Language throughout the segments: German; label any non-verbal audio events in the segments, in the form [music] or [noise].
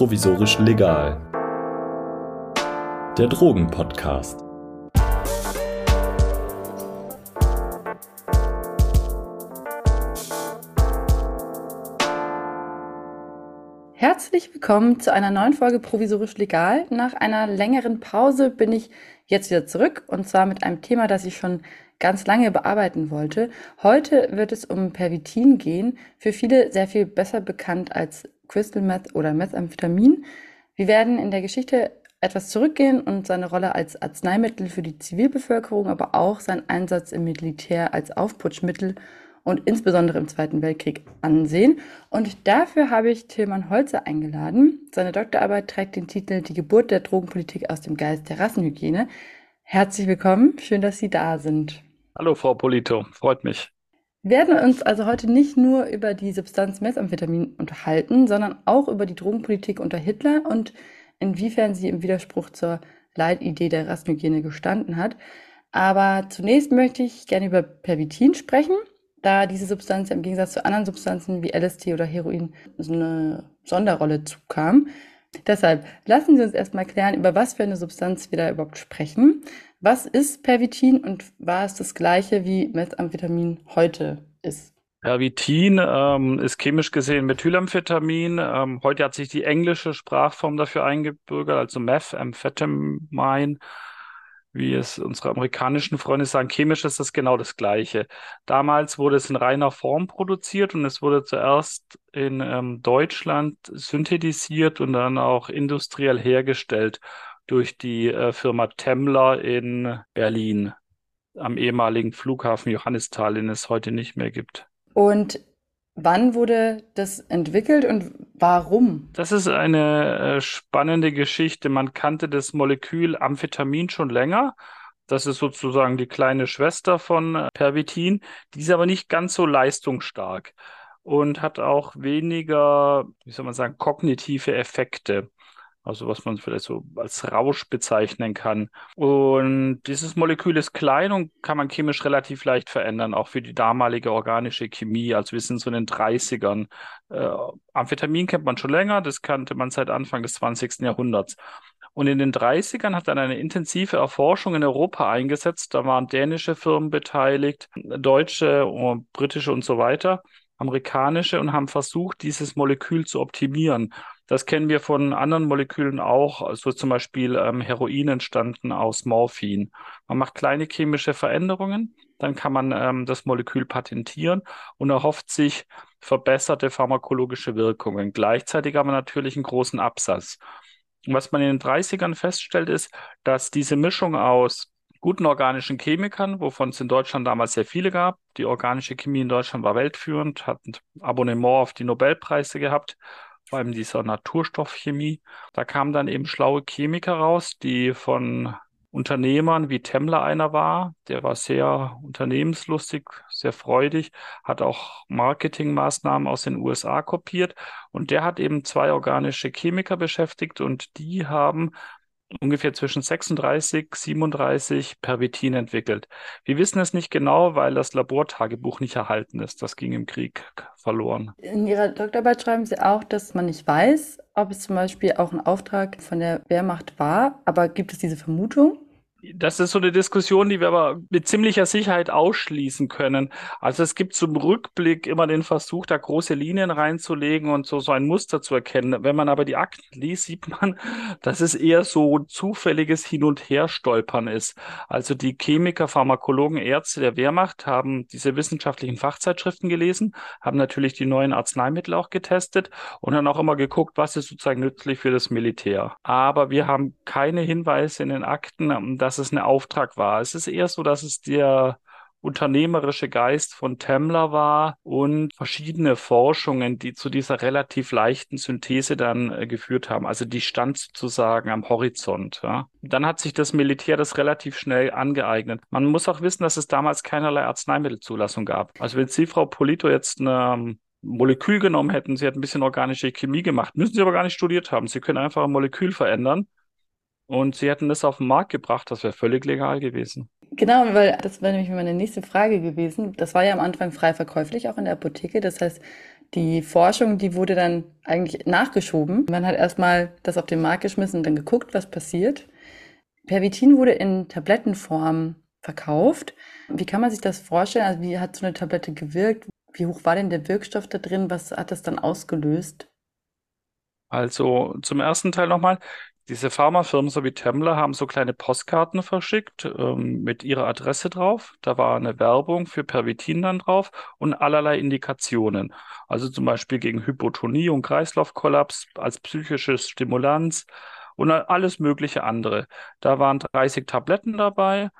provisorisch legal. Der Drogenpodcast. Herzlich willkommen zu einer neuen Folge Provisorisch Legal. Nach einer längeren Pause bin ich jetzt wieder zurück und zwar mit einem Thema, das ich schon ganz lange bearbeiten wollte. Heute wird es um Pervitin gehen, für viele sehr viel besser bekannt als Crystal Meth oder Methamphetamin. Wir werden in der Geschichte etwas zurückgehen und seine Rolle als Arzneimittel für die Zivilbevölkerung, aber auch seinen Einsatz im Militär als Aufputschmittel und insbesondere im Zweiten Weltkrieg ansehen. Und dafür habe ich Tilman Holzer eingeladen. Seine Doktorarbeit trägt den Titel Die Geburt der Drogenpolitik aus dem Geist der Rassenhygiene. Herzlich willkommen, schön, dass Sie da sind. Hallo, Frau Polito, freut mich. Wir werden uns also heute nicht nur über die Substanz Methamphetamin unterhalten, sondern auch über die Drogenpolitik unter Hitler und inwiefern sie im Widerspruch zur Leitidee der Rassenhygiene gestanden hat. Aber zunächst möchte ich gerne über Pervitin sprechen, da diese Substanz im Gegensatz zu anderen Substanzen wie LSD oder Heroin so eine Sonderrolle zukam. Deshalb lassen Sie uns erstmal klären, über was für eine Substanz wir da überhaupt sprechen. Was ist Pervitin und war es das gleiche wie Methamphetamin heute ist? Pervitin ähm, ist chemisch gesehen Methylamphetamin. Ähm, heute hat sich die englische Sprachform dafür eingebürgert, also Methamphetamine, wie es unsere amerikanischen Freunde sagen. Chemisch ist das genau das Gleiche. Damals wurde es in reiner Form produziert und es wurde zuerst in ähm, Deutschland synthetisiert und dann auch industriell hergestellt durch die äh, Firma Temmler in Berlin am ehemaligen Flughafen Johannisthal, den es heute nicht mehr gibt. Und wann wurde das entwickelt und warum? Das ist eine äh, spannende Geschichte. Man kannte das Molekül Amphetamin schon länger. Das ist sozusagen die kleine Schwester von äh, Pervitin. Die ist aber nicht ganz so leistungsstark und hat auch weniger, wie soll man sagen, kognitive Effekte also was man vielleicht so als Rausch bezeichnen kann. Und dieses Molekül ist klein und kann man chemisch relativ leicht verändern, auch für die damalige organische Chemie. Also wir sind so in den 30ern. Äh, Amphetamin kennt man schon länger, das kannte man seit Anfang des 20. Jahrhunderts. Und in den 30ern hat dann eine intensive Erforschung in Europa eingesetzt. Da waren dänische Firmen beteiligt, deutsche, britische und so weiter, amerikanische und haben versucht, dieses Molekül zu optimieren. Das kennen wir von anderen Molekülen auch, also zum Beispiel ähm, Heroin entstanden aus Morphin. Man macht kleine chemische Veränderungen, dann kann man ähm, das Molekül patentieren und erhofft sich verbesserte pharmakologische Wirkungen. Gleichzeitig aber natürlich einen großen Absatz. Und was man in den 30ern feststellt, ist, dass diese Mischung aus guten organischen Chemikern, wovon es in Deutschland damals sehr viele gab. Die organische Chemie in Deutschland war weltführend, hat ein Abonnement auf die Nobelpreise gehabt vor allem dieser Naturstoffchemie. Da kamen dann eben schlaue Chemiker raus, die von Unternehmern wie Temmler einer war. Der war sehr unternehmenslustig, sehr freudig, hat auch Marketingmaßnahmen aus den USA kopiert und der hat eben zwei organische Chemiker beschäftigt und die haben ungefähr zwischen 36, 37 Pervitin entwickelt. Wir wissen es nicht genau, weil das Labortagebuch nicht erhalten ist. Das ging im Krieg verloren. In Ihrer Doktorarbeit schreiben Sie auch, dass man nicht weiß, ob es zum Beispiel auch ein Auftrag von der Wehrmacht war. Aber gibt es diese Vermutung? Das ist so eine Diskussion, die wir aber mit ziemlicher Sicherheit ausschließen können. Also es gibt zum Rückblick immer den Versuch, da große Linien reinzulegen und so, so ein Muster zu erkennen. Wenn man aber die Akten liest, sieht man, [laughs] dass es eher so zufälliges Hin- und Herstolpern ist. Also die Chemiker, Pharmakologen, Ärzte der Wehrmacht haben diese wissenschaftlichen Fachzeitschriften gelesen, haben natürlich die neuen Arzneimittel auch getestet und dann auch immer geguckt, was ist sozusagen nützlich für das Militär. Aber wir haben keine Hinweise in den Akten, dass dass es ein Auftrag war. Es ist eher so, dass es der unternehmerische Geist von Temmler war und verschiedene Forschungen, die zu dieser relativ leichten Synthese dann äh, geführt haben. Also die stand sozusagen am Horizont. Ja. Dann hat sich das Militär das relativ schnell angeeignet. Man muss auch wissen, dass es damals keinerlei Arzneimittelzulassung gab. Also wenn Sie, Frau Polito, jetzt eine ähm, Molekül genommen hätten, sie hat ein bisschen organische Chemie gemacht, müssen Sie aber gar nicht studiert haben. Sie können einfach ein Molekül verändern und sie hätten das auf den Markt gebracht, das wäre völlig legal gewesen. Genau, weil das wäre nämlich meine nächste Frage gewesen. Das war ja am Anfang frei verkäuflich, auch in der Apotheke. Das heißt, die Forschung, die wurde dann eigentlich nachgeschoben. Man hat erstmal das auf den Markt geschmissen und dann geguckt, was passiert. Pervitin wurde in Tablettenform verkauft. Wie kann man sich das vorstellen? Also wie hat so eine Tablette gewirkt? Wie hoch war denn der Wirkstoff da drin? Was hat das dann ausgelöst? Also zum ersten Teil nochmal. Diese Pharmafirmen so wie Temmler haben so kleine Postkarten verschickt ähm, mit ihrer Adresse drauf. Da war eine Werbung für Pervitin dann drauf und allerlei Indikationen. Also zum Beispiel gegen Hypotonie und Kreislaufkollaps als psychisches Stimulanz und alles mögliche andere. Da waren 30 Tabletten dabei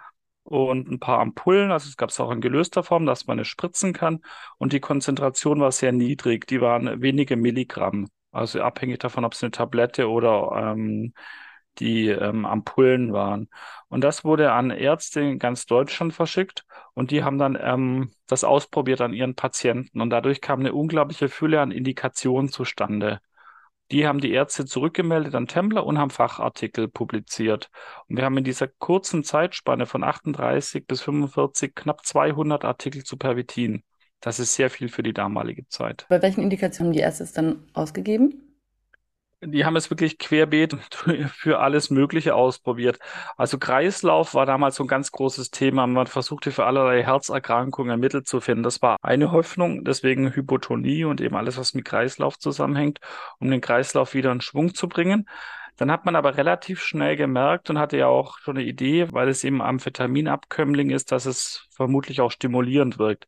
und ein paar Ampullen. Also es gab es auch in gelöster Form, dass man es spritzen kann. Und die Konzentration war sehr niedrig. Die waren wenige Milligramm. Also abhängig davon, ob es eine Tablette oder ähm, die ähm, Ampullen waren. Und das wurde an Ärzte in ganz Deutschland verschickt und die haben dann ähm, das ausprobiert an ihren Patienten. Und dadurch kam eine unglaubliche Fülle an Indikationen zustande. Die haben die Ärzte zurückgemeldet an Templer und haben Fachartikel publiziert. Und wir haben in dieser kurzen Zeitspanne von 38 bis 45 knapp 200 Artikel zu Pervitin. Das ist sehr viel für die damalige Zeit. Bei welchen Indikationen die Ärzte es dann ausgegeben? Die haben es wirklich querbeet [laughs] für alles Mögliche ausprobiert. Also Kreislauf war damals so ein ganz großes Thema. Man versuchte für allerlei Herzerkrankungen Mittel zu finden. Das war eine Hoffnung, deswegen Hypotonie und eben alles, was mit Kreislauf zusammenhängt, um den Kreislauf wieder in Schwung zu bringen. Dann hat man aber relativ schnell gemerkt und hatte ja auch schon eine Idee, weil es eben Amphetaminabkömmling ist, dass es vermutlich auch stimulierend wirkt.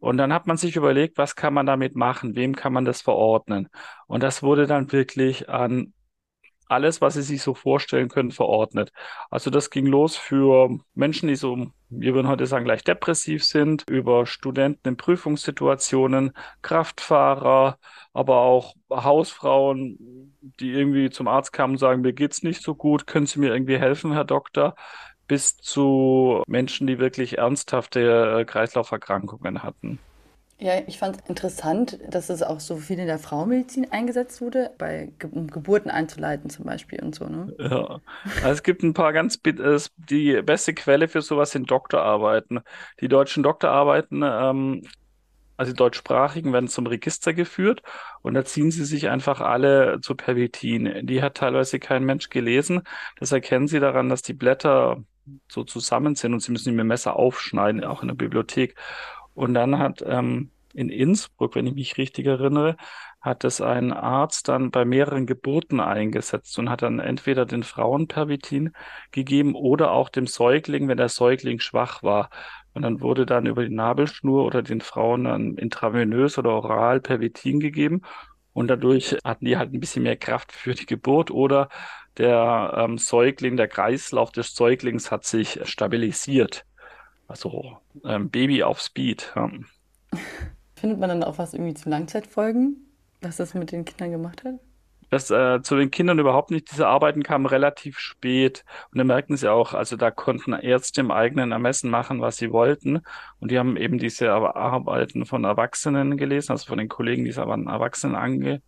Und dann hat man sich überlegt, was kann man damit machen? Wem kann man das verordnen? Und das wurde dann wirklich an alles, was Sie sich so vorstellen können, verordnet. Also das ging los für Menschen, die so, wir würden heute sagen, gleich depressiv sind, über Studenten in Prüfungssituationen, Kraftfahrer, aber auch Hausfrauen, die irgendwie zum Arzt kamen und sagen, mir geht's nicht so gut, können Sie mir irgendwie helfen, Herr Doktor? Bis zu Menschen, die wirklich ernsthafte äh, Kreislauferkrankungen hatten. Ja, ich fand es interessant, dass es auch so viel in der Frauenmedizin eingesetzt wurde, bei Ge um Geburten einzuleiten zum Beispiel und so, ne? Ja, also es gibt ein paar ganz, die beste Quelle für sowas sind Doktorarbeiten. Die deutschen Doktorarbeiten, ähm, also die deutschsprachigen, werden zum Register geführt und da ziehen sie sich einfach alle zu Pervitin. Die hat teilweise kein Mensch gelesen. Das erkennen sie daran, dass die Blätter so zusammen sind und sie müssen mit dem Messer aufschneiden, auch in der Bibliothek. Und dann hat ähm, in Innsbruck, wenn ich mich richtig erinnere, hat es ein Arzt dann bei mehreren Geburten eingesetzt und hat dann entweder den Frauen Pervitin gegeben oder auch dem Säugling, wenn der Säugling schwach war. Und dann wurde dann über die Nabelschnur oder den Frauen dann intravenös oder oral Pervitin gegeben. Und dadurch hatten die halt ein bisschen mehr Kraft für die Geburt oder der ähm, Säugling, der Kreislauf des Säuglings hat sich stabilisiert. Also ähm, Baby auf Speed. Ja. [laughs] Findet man dann auch was irgendwie zu Langzeitfolgen, was das mit den Kindern gemacht hat? Das äh, zu den Kindern überhaupt nicht. Diese Arbeiten kamen relativ spät. Und da merken sie auch, also da konnten Ärzte im eigenen Ermessen machen, was sie wollten. Und die haben eben diese Arbeiten von Erwachsenen gelesen, also von den Kollegen, die es aber an Erwachsenen ange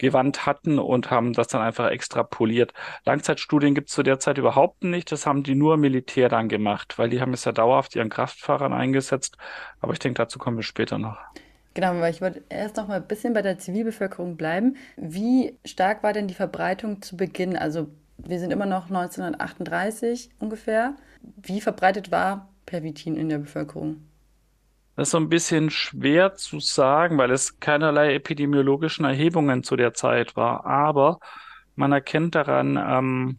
hatten und haben das dann einfach extrapoliert. Langzeitstudien gibt es zu der Zeit überhaupt nicht. Das haben die nur Militär dann gemacht, weil die haben es ja dauerhaft ihren Kraftfahrern eingesetzt. Aber ich denke, dazu kommen wir später noch. Genau, weil ich wollte erst noch mal ein bisschen bei der Zivilbevölkerung bleiben. Wie stark war denn die Verbreitung zu Beginn? Also wir sind immer noch 1938 ungefähr. Wie verbreitet war Pervitin in der Bevölkerung? Das ist so ein bisschen schwer zu sagen, weil es keinerlei epidemiologischen Erhebungen zu der Zeit war. Aber man erkennt daran ähm,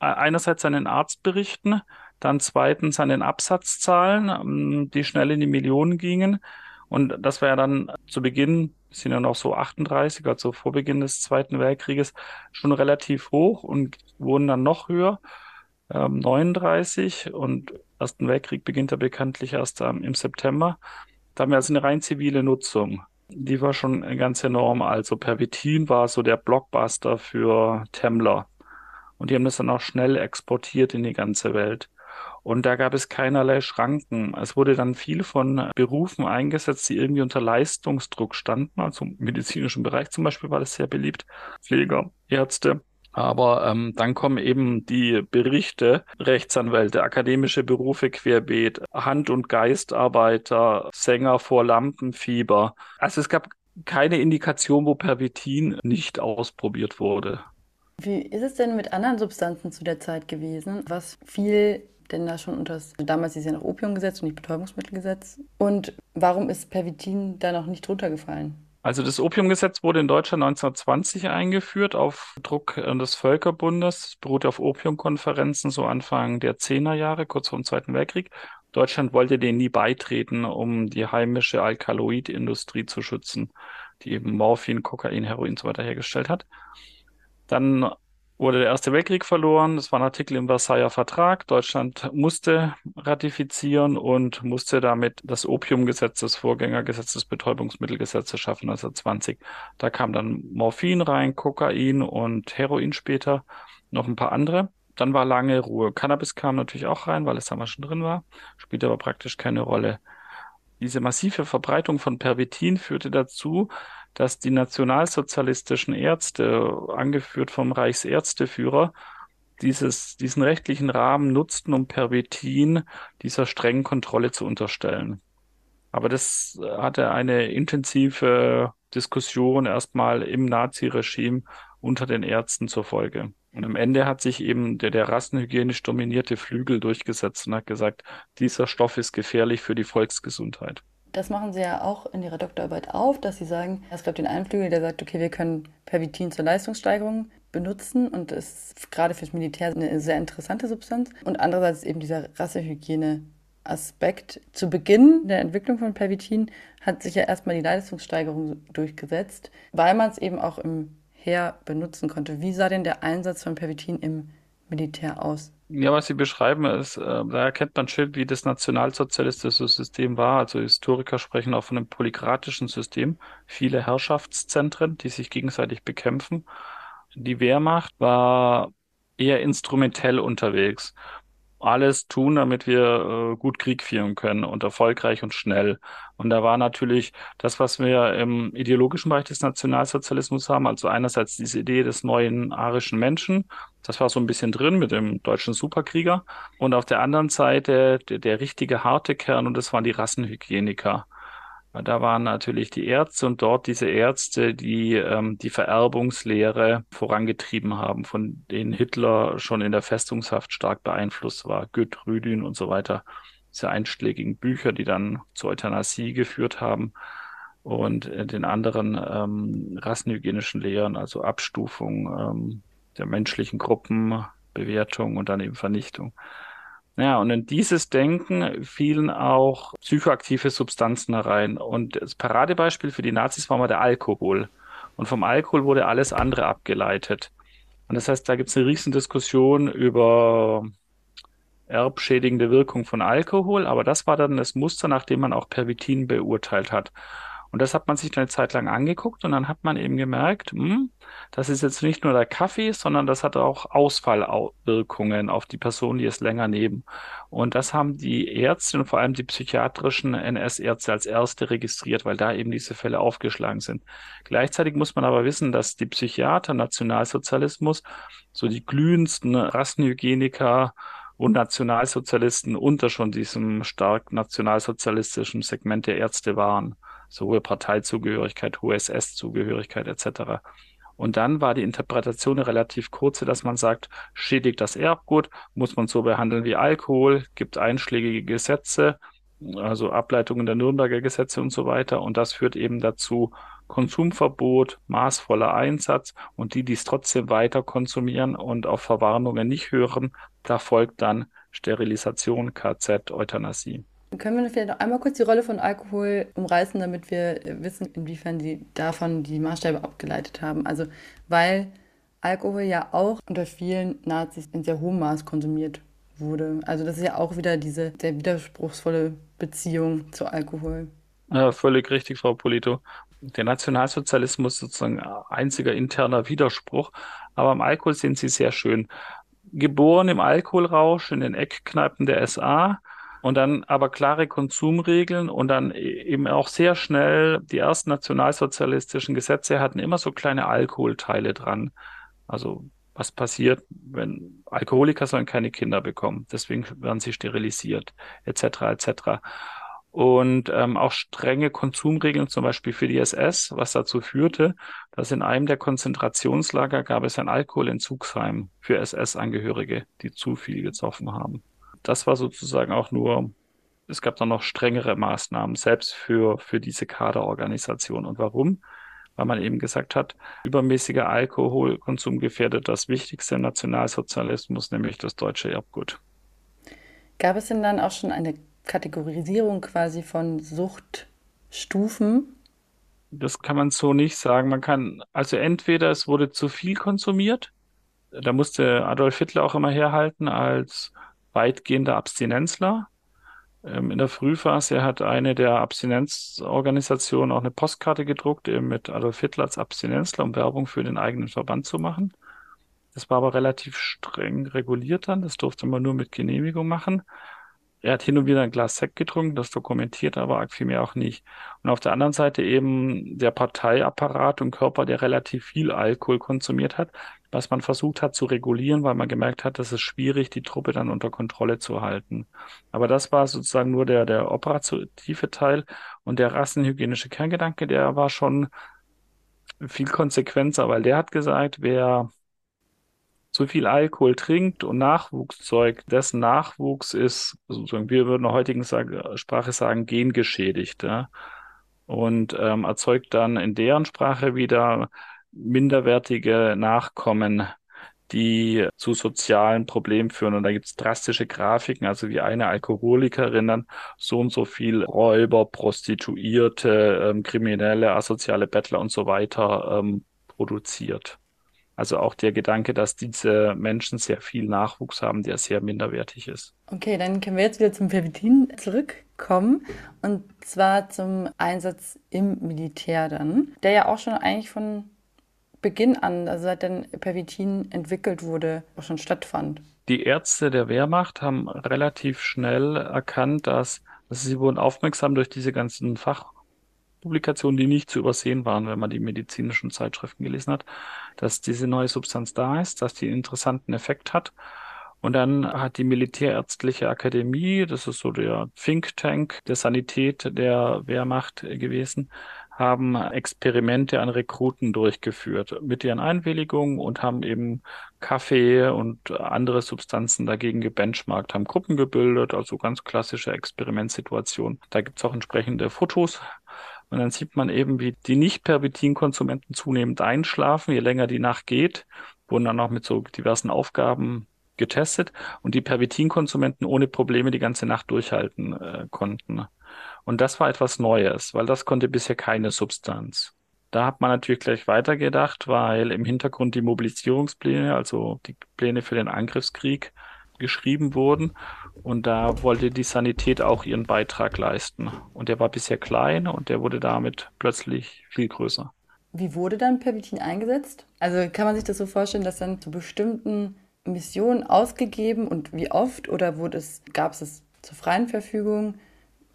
e-, einerseits an den Arztberichten, dann zweitens an den Absatzzahlen, ähm, die schnell in die Millionen gingen. Und das war ja dann zu Beginn, sind ja noch so 38, also vor Beginn des Zweiten Weltkrieges, schon relativ hoch und wurden dann noch höher, ähm, 39 und Ersten Weltkrieg beginnt ja bekanntlich erst ähm, im September. Da haben wir also eine rein zivile Nutzung. Die war schon ganz enorm. Also Pervitin war so der Blockbuster für Temmler. Und die haben das dann auch schnell exportiert in die ganze Welt. Und da gab es keinerlei Schranken. Es wurde dann viel von Berufen eingesetzt, die irgendwie unter Leistungsdruck standen. Also im medizinischen Bereich zum Beispiel war das sehr beliebt. Pfleger, Ärzte, Aber ähm, dann kommen eben die Berichte, Rechtsanwälte, akademische Berufe querbeet, Hand- und Geistarbeiter, Sänger vor Lampenfieber. Also es gab keine Indikation, wo Pervitin nicht ausprobiert wurde. Wie ist es denn mit anderen Substanzen zu der Zeit gewesen? Was fiel denn da schon unter das, damals ist ja noch Opiumgesetz und nicht Betäubungsmittelgesetz. Und warum ist Pervitin da noch nicht drunter gefallen? Also das Opiumgesetz wurde in Deutschland 1920 eingeführt auf Druck des Völkerbundes. Es beruhte auf Opiumkonferenzen so Anfang der Zehnerjahre, kurz vor dem Zweiten Weltkrieg. Deutschland wollte denen nie beitreten, um die heimische Alkaloidindustrie zu schützen, die eben Morphin, Kokain, Heroin und so weiter hergestellt hat. Dann wurde der Erste Weltkrieg verloren. Das war ein Artikel im Versailler Vertrag. Deutschland musste ratifizieren und musste damit das Opiumgesetz, das Vorgängergesetz des Betäubungsmittelgesetzes schaffen, 1920. Da kam dann Morphin rein, Kokain und Heroin später, noch ein paar andere. Dann war lange Ruhe. Cannabis kam natürlich auch rein, weil es damals schon drin war, spielte aber praktisch keine Rolle. Diese massive Verbreitung von Pervitin führte dazu, dass die nationalsozialistischen Ärzte, angeführt vom Reichsärzteführer, dieses, diesen rechtlichen Rahmen nutzten, um Pervitin dieser strengen Kontrolle zu unterstellen. Aber das hatte eine intensive Diskussion erstmal im Naziregime unter den Ärzten zur Folge. Und am Ende hat sich eben der, der rassenhygienisch dominierte Flügel durchgesetzt und hat gesagt, dieser Stoff ist gefährlich für die Volksgesundheit. Das machen Sie ja auch in Ihrer Doktorarbeit auf, dass Sie sagen, es gab den einen Flügel, der sagt, okay, wir können Pervitin zur Leistungssteigerung benutzen und ist gerade fürs Militär eine sehr interessante Substanz. Und andererseits eben dieser Rassehygiene Aspekt. Zu Beginn der Entwicklung von Pervitin hat sich ja erstmal die Leistungssteigerung durchgesetzt, weil man es eben auch im Heer benutzen konnte. Wie sah denn der Einsatz von Pervitin im Militär aus? Ja, was Sie beschreiben, ist, äh, da erkennt man schön, wie das nationalsozialistische System war. Also Historiker sprechen auch von einem polykratischen System. Viele Herrschaftszentren, die sich gegenseitig bekämpfen. Die Wehrmacht war eher instrumentell unterwegs alles tun, damit wir äh, gut Krieg führen können und erfolgreich und schnell. Und da war natürlich das, was wir im ideologischen Bereich des Nationalsozialismus haben, also einerseits diese Idee des neuen arischen Menschen, das war so ein bisschen drin mit dem deutschen Superkrieger. Und auf der anderen Seite der, der richtige harte Kern, und das waren die Rassenhygieniker. Da waren natürlich die Ärzte und dort diese Ärzte, die ähm, die Vererbungslehre vorangetrieben haben, von denen Hitler schon in der Festungshaft stark beeinflusst war. Goethe, Rüdin und so weiter. Diese einschlägigen Bücher, die dann zur Euthanasie geführt haben und äh, den anderen ähm, rassenhygienischen Lehren, also Abstufung ähm, der menschlichen Gruppen, Bewertung und dann eben Vernichtung. Ja, und in dieses Denken fielen auch psychoaktive Substanzen herein. Und das Paradebeispiel für die Nazis war mal der Alkohol. Und vom Alkohol wurde alles andere abgeleitet. Und das heißt, da gibt es eine riesen Diskussion über erbschädigende Wirkung von Alkohol, aber das war dann das Muster, nachdem man auch Pervitin beurteilt hat. Und das hat man sich eine Zeit lang angeguckt und dann hat man eben gemerkt, hm, das ist jetzt nicht nur der Kaffee, sondern das hat auch Ausfallwirkungen auf die Personen, die es länger nehmen. Und das haben die Ärzte und vor allem die psychiatrischen NS-Ärzte als erste registriert, weil da eben diese Fälle aufgeschlagen sind. Gleichzeitig muss man aber wissen, dass die Psychiater Nationalsozialismus so die glühendsten Rassenhygieniker und Nationalsozialisten unter schon diesem stark nationalsozialistischen Segment der Ärzte waren so hohe Parteizugehörigkeit, hohe SS-Zugehörigkeit etc. Und dann war die Interpretation relativ kurze, dass man sagt, schädigt das Erbgut, muss man so behandeln wie Alkohol, gibt einschlägige Gesetze, also Ableitungen der Nürnberger Gesetze und so weiter. Und das führt eben dazu Konsumverbot, maßvoller Einsatz und die, die es trotzdem weiter konsumieren und auf Verwarnungen nicht hören, da folgt dann Sterilisation, KZ, Euthanasie. Können wir vielleicht noch einmal kurz die Rolle von Alkohol umreißen, damit wir wissen, inwiefern Sie davon die Maßstäbe abgeleitet haben? Also, weil Alkohol ja auch unter vielen Nazis in sehr hohem Maß konsumiert wurde. Also, das ist ja auch wieder diese sehr widerspruchsvolle Beziehung zu Alkohol. Ja, völlig richtig, Frau Polito. Der Nationalsozialismus ist sozusagen einziger interner Widerspruch, aber am Alkohol sind sie sehr schön. Geboren im Alkoholrausch in den Eckkneipen der SA, und dann aber klare Konsumregeln und dann e-, eben auch sehr schnell die ersten nationalsozialistischen Gesetze hatten immer so kleine Alkoholteile dran. Also was passiert, wenn Alkoholiker sollen keine Kinder bekommen, deswegen werden sie sterilisiert, etc. etc. Und ähm, auch strenge Konsumregeln, zum Beispiel für die SS, was dazu führte, dass in einem der Konzentrationslager gab es ein Alkoholentzugsheim für SS-Angehörige, die zu viel gezoffen haben. Das war sozusagen auch nur, es gab dann noch strengere Maßnahmen, selbst für, für diese Kaderorganisation. Und warum? weil man eben gesagt hat, übermäßiger Alkoholkonsum gefährdet das Wichtigste im Nationalsozialismus, nämlich das deutsche Erbgut. Gab es denn dann auch schon eine Kategorisierung quasi von Suchtstufen? Das kann man so nicht sagen. Man kann, also entweder es wurde zu viel konsumiert, da musste Adolf Hitler auch immer herhalten als weitgehender Abstinenzler. Ähm, in der Frühphase hat eine der Abstinenzorganisationen auch eine Postkarte gedruckt, eben mit Adolf Hitler als Abstinenzler, um Werbung für den eigenen Verband zu machen. Das war aber relativ streng reguliert dann. Das durfte man nur mit Genehmigung machen. Er hat hin und wieder ein Glas Sekt getrunken, das dokumentiert aber arg viel mehr auch nicht. Und auf der anderen Seite eben der Parteiapparat und Körper, der relativ viel Alkohol konsumiert hat, was man versucht hat zu regulieren, weil man gemerkt hat, dass es schwierig, die Truppe dann unter Kontrolle zu halten. Aber das war sozusagen nur der, der operative Teil und der rassenhygienische Kerngedanke, der war schon viel konsequenter, weil der hat gesagt, wer zu viel Alkohol trinkt und Nachwuchs zeugt, dessen Nachwuchs ist, sozusagen, wir würden in der heutigen Sprache sagen, gengeschädigt. Ja? Und ähm, erzeugt dann in deren Sprache wieder minderwertige Nachkommen, die zu sozialen Problemen führen. Und da gibt es drastische Grafiken, also wie eine Alkoholikerin dann so und so viel Räuber, Prostituierte, ähm, Kriminelle, asoziale Bettler und so weiter ähm, produziert. Also auch der Gedanke, dass diese Menschen sehr viel Nachwuchs haben, der sehr minderwertig ist. Okay, dann können wir jetzt wieder zum Pervitin zurückkommen und zwar zum Einsatz im Militär dann, der ja auch schon eigentlich von Beginn an, also seit dann Pervitin entwickelt wurde, auch schon stattfand. Die Ärzte der Wehrmacht haben relativ schnell erkannt, dass also sie wurden aufmerksam durch diese ganzen Fachpublikationen, die nicht zu übersehen waren, wenn man die medizinischen Zeitschriften gelesen hat, dass diese neue Substanz da ist, dass die einen interessanten Effekt hat. Und dann hat die Militärärztliche Akademie, das ist so der Think Tank der Sanität der Wehrmacht gewesen, haben Experimente an Rekruten durchgeführt mit ihren Einwilligungen und haben eben Kaffee und andere Substanzen dagegen gebenchmarkt, haben Gruppen gebildet, also ganz klassische Experimentsituation. Da gibt's auch entsprechende Fotos. Und dann sieht man eben, wie die Nicht-Pervitin-Konsumenten zunehmend einschlafen, je länger die Nacht geht, wurden dann auch mit so diversen Aufgaben getestet und die Pervitin-Konsumenten ohne Probleme die ganze Nacht durchhalten äh, konnten. Und das war etwas Neues, weil das konnte bisher keine Substanz. Da hat man natürlich gleich weitergedacht, weil im Hintergrund die Mobilisierungspläne, also die Pläne für den Angriffskrieg, geschrieben wurden. Und da wollte die Sanität auch ihren Beitrag leisten. Und der war bisher klein und der wurde damit plötzlich viel größer. Wie wurde dann Pervitin eingesetzt? Also kann man sich das so vorstellen, dass dann zu bestimmten Missionen ausgegeben und wie oft oder wurde es, gab es es zur freien Verfügung?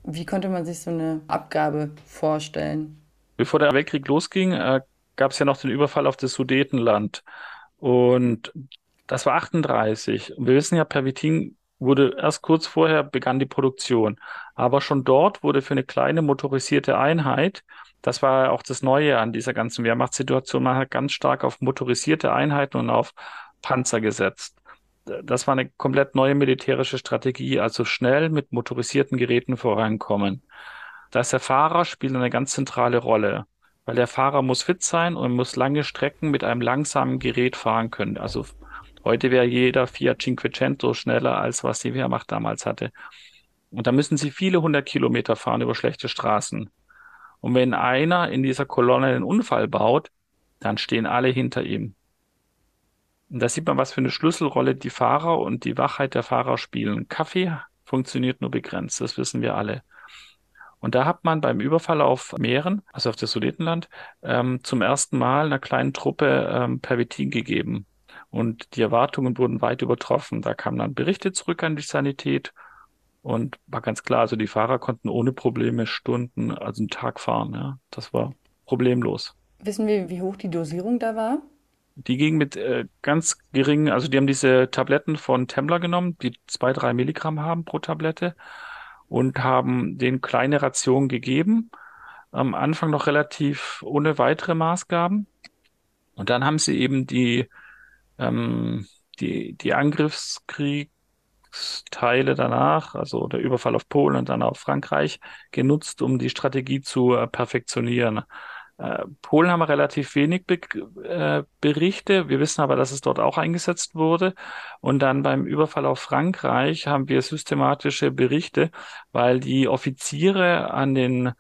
Wie konnte man sich so eine Abgabe vorstellen? Bevor der Weltkrieg losging, äh, gab es ja noch den Überfall auf das Sudetenland. Und das war 38. Und wir wissen ja, Pervitin wurde erst kurz vorher begann die Produktion. Aber schon dort wurde für eine kleine motorisierte Einheit, das war ja auch das Neue an dieser ganzen Wehrmachtssituation, man hat ganz stark auf motorisierte Einheiten und auf Panzer gesetzt das war eine komplett neue militärische Strategie, also schnell mit motorisierten Geräten vorankommen. Da ist der Fahrer spielt eine ganz zentrale Rolle, weil der Fahrer muss fit sein und muss lange Strecken mit einem langsamen Gerät fahren können. Also heute wäre jeder Fiat Cinquecento schneller als was die Wehrmacht damals hatte. Und da müssen sie viele hundert Kilometer fahren über schlechte Straßen. Und wenn einer in dieser Kolonne einen Unfall baut, dann stehen alle hinter ihm. Und da sieht man, was für eine Schlüsselrolle die Fahrer und die Wachheit der Fahrer spielen. Kaffee funktioniert nur begrenzt, das wissen wir alle. Und da hat man beim Überfall auf Mähren, also auf das Sudetenland, ähm, zum ersten Mal einer kleinen Truppe ähm, Pervitin gegeben. Und die Erwartungen wurden weit übertroffen. Da kamen dann Berichte zurück an die Sanität und war ganz klar, also die Fahrer konnten ohne Probleme Stunden, also einen Tag fahren. Ja. Das war problemlos. Wissen wir, wie hoch die Dosierung da war? Die gingen mit äh, ganz geringen, also die haben diese Tabletten von Tembler genommen, die zwei, drei Milligramm haben pro Tablette und haben denen kleine Rationen gegeben. Am Anfang noch relativ ohne weitere Maßgaben. Und dann haben sie eben die, ähm, die, die Angriffskriegsteile danach, also der Überfall auf Polen und dann auf Frankreich, genutzt, um die Strategie zu äh, perfektionieren. Äh, Polen haben wir relativ wenig Be äh, Berichte. Wir wissen aber, dass es dort auch eingesetzt wurde. Und dann beim Überfall auf Frankreich haben wir systematische Berichte, weil die Offiziere an den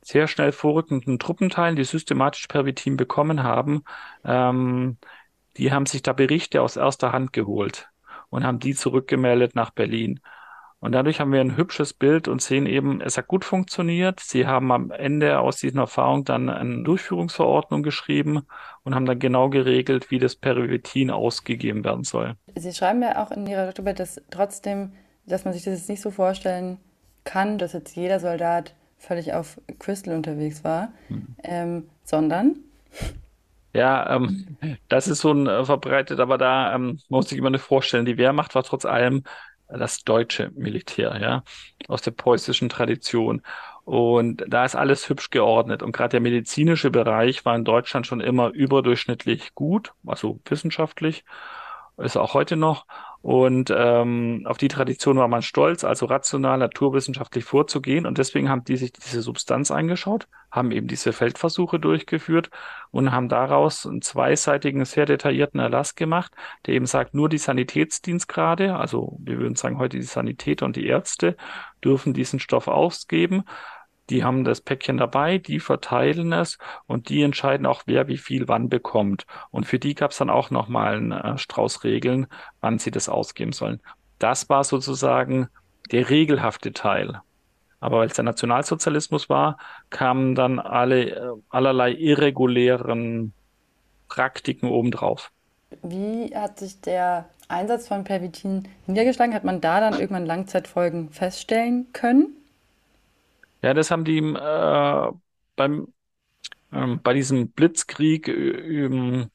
sehr schnell vorrückenden Truppenteilen, die systematisch Pervitin bekommen haben, ähm, die haben sich da Berichte aus erster Hand geholt und haben die zurückgemeldet nach Berlin. Und dadurch haben wir ein hübsches Bild und sehen eben, es hat gut funktioniert. Sie haben am Ende aus diesen Erfahrungen dann eine Durchführungsverordnung geschrieben und haben dann genau geregelt, wie das Perivitin ausgegeben werden soll. Sie schreiben ja auch in Ihrer Doktorarbeit, dass trotzdem, dass man sich das jetzt nicht so vorstellen kann, dass jetzt jeder Soldat völlig auf Crystal unterwegs war, hm. ähm, sondern ja, ähm, das ist so ein äh, verbreitet, aber da ähm, muss ich immer eine vorstellen. Die Wehrmacht war trotz allem das deutsche Militär, ja, aus der preußischen Tradition. Und da ist alles hübsch geordnet. Und gerade der medizinische Bereich war in Deutschland schon immer überdurchschnittlich gut, also wissenschaftlich, ist auch heute noch. Und ähm, auf die Tradition war man stolz, also rational, naturwissenschaftlich vorzugehen. Und deswegen haben die sich diese Substanz angeschaut, haben eben diese Feldversuche durchgeführt und haben daraus einen zweiseitigen, sehr detaillierten Erlass gemacht, der eben sagt, nur die Sanitätsdienstgrade, also wir würden sagen heute die Sanitäter und die Ärzte, dürfen diesen Stoff ausgeben die haben das Päckchen dabei, die verteilen es und die entscheiden auch, wer wie viel wann bekommt. Und für die gab es dann auch nochmal einen äh, Strauß Regeln, wann sie das ausgeben sollen. Das war sozusagen der regelhafte Teil. Aber weil es der Nationalsozialismus war, kamen dann alle äh, allerlei irregulären Praktiken obendrauf. Wie hat sich der Einsatz von Pervitin niedergeschlagen? Hat man da dann irgendwann Langzeitfolgen feststellen können? Ja, das haben die äh, beim ähm, bei diesem Blitzkrieg ähm,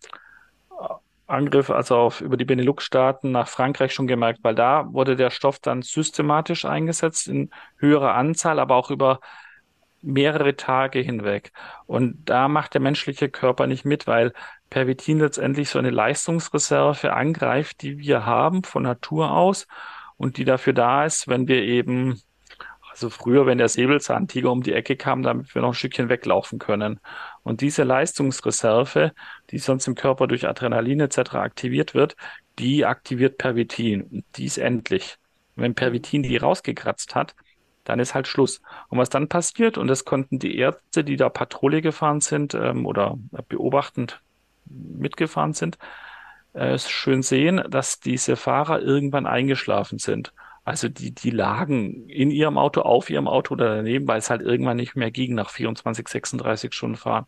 Angriff, also auf über die Benelux-Staaten nach Frankreich schon gemerkt, weil da wurde der Stoff dann systematisch eingesetzt in höherer Anzahl, aber auch über mehrere Tage hinweg. Und da macht der menschliche Körper nicht mit, weil Pervitin letztendlich so eine Leistungsreserve angreift, die wir haben von Natur aus und die dafür da ist, wenn wir eben also früher, wenn der Säbelzahntiger um die Ecke kam, damit wir noch ein Stückchen weglaufen können. Und diese Leistungsreserve, die sonst im Körper durch Adrenalin etc. aktiviert wird, die aktiviert Pervitin. Und die ist endlich. Und wenn Pervitin die rausgekratzt hat, dann ist halt Schluss. Und was dann passiert, und das konnten die Ärzte, die da Patrouille gefahren sind ähm, oder beobachtend mitgefahren sind, äh, schön sehen, dass diese Fahrer irgendwann eingeschlafen sind. Also die, die lagen in ihrem Auto, auf ihrem Auto oder daneben, weil es halt irgendwann nicht mehr ging nach 24, 36 Stunden Fahren.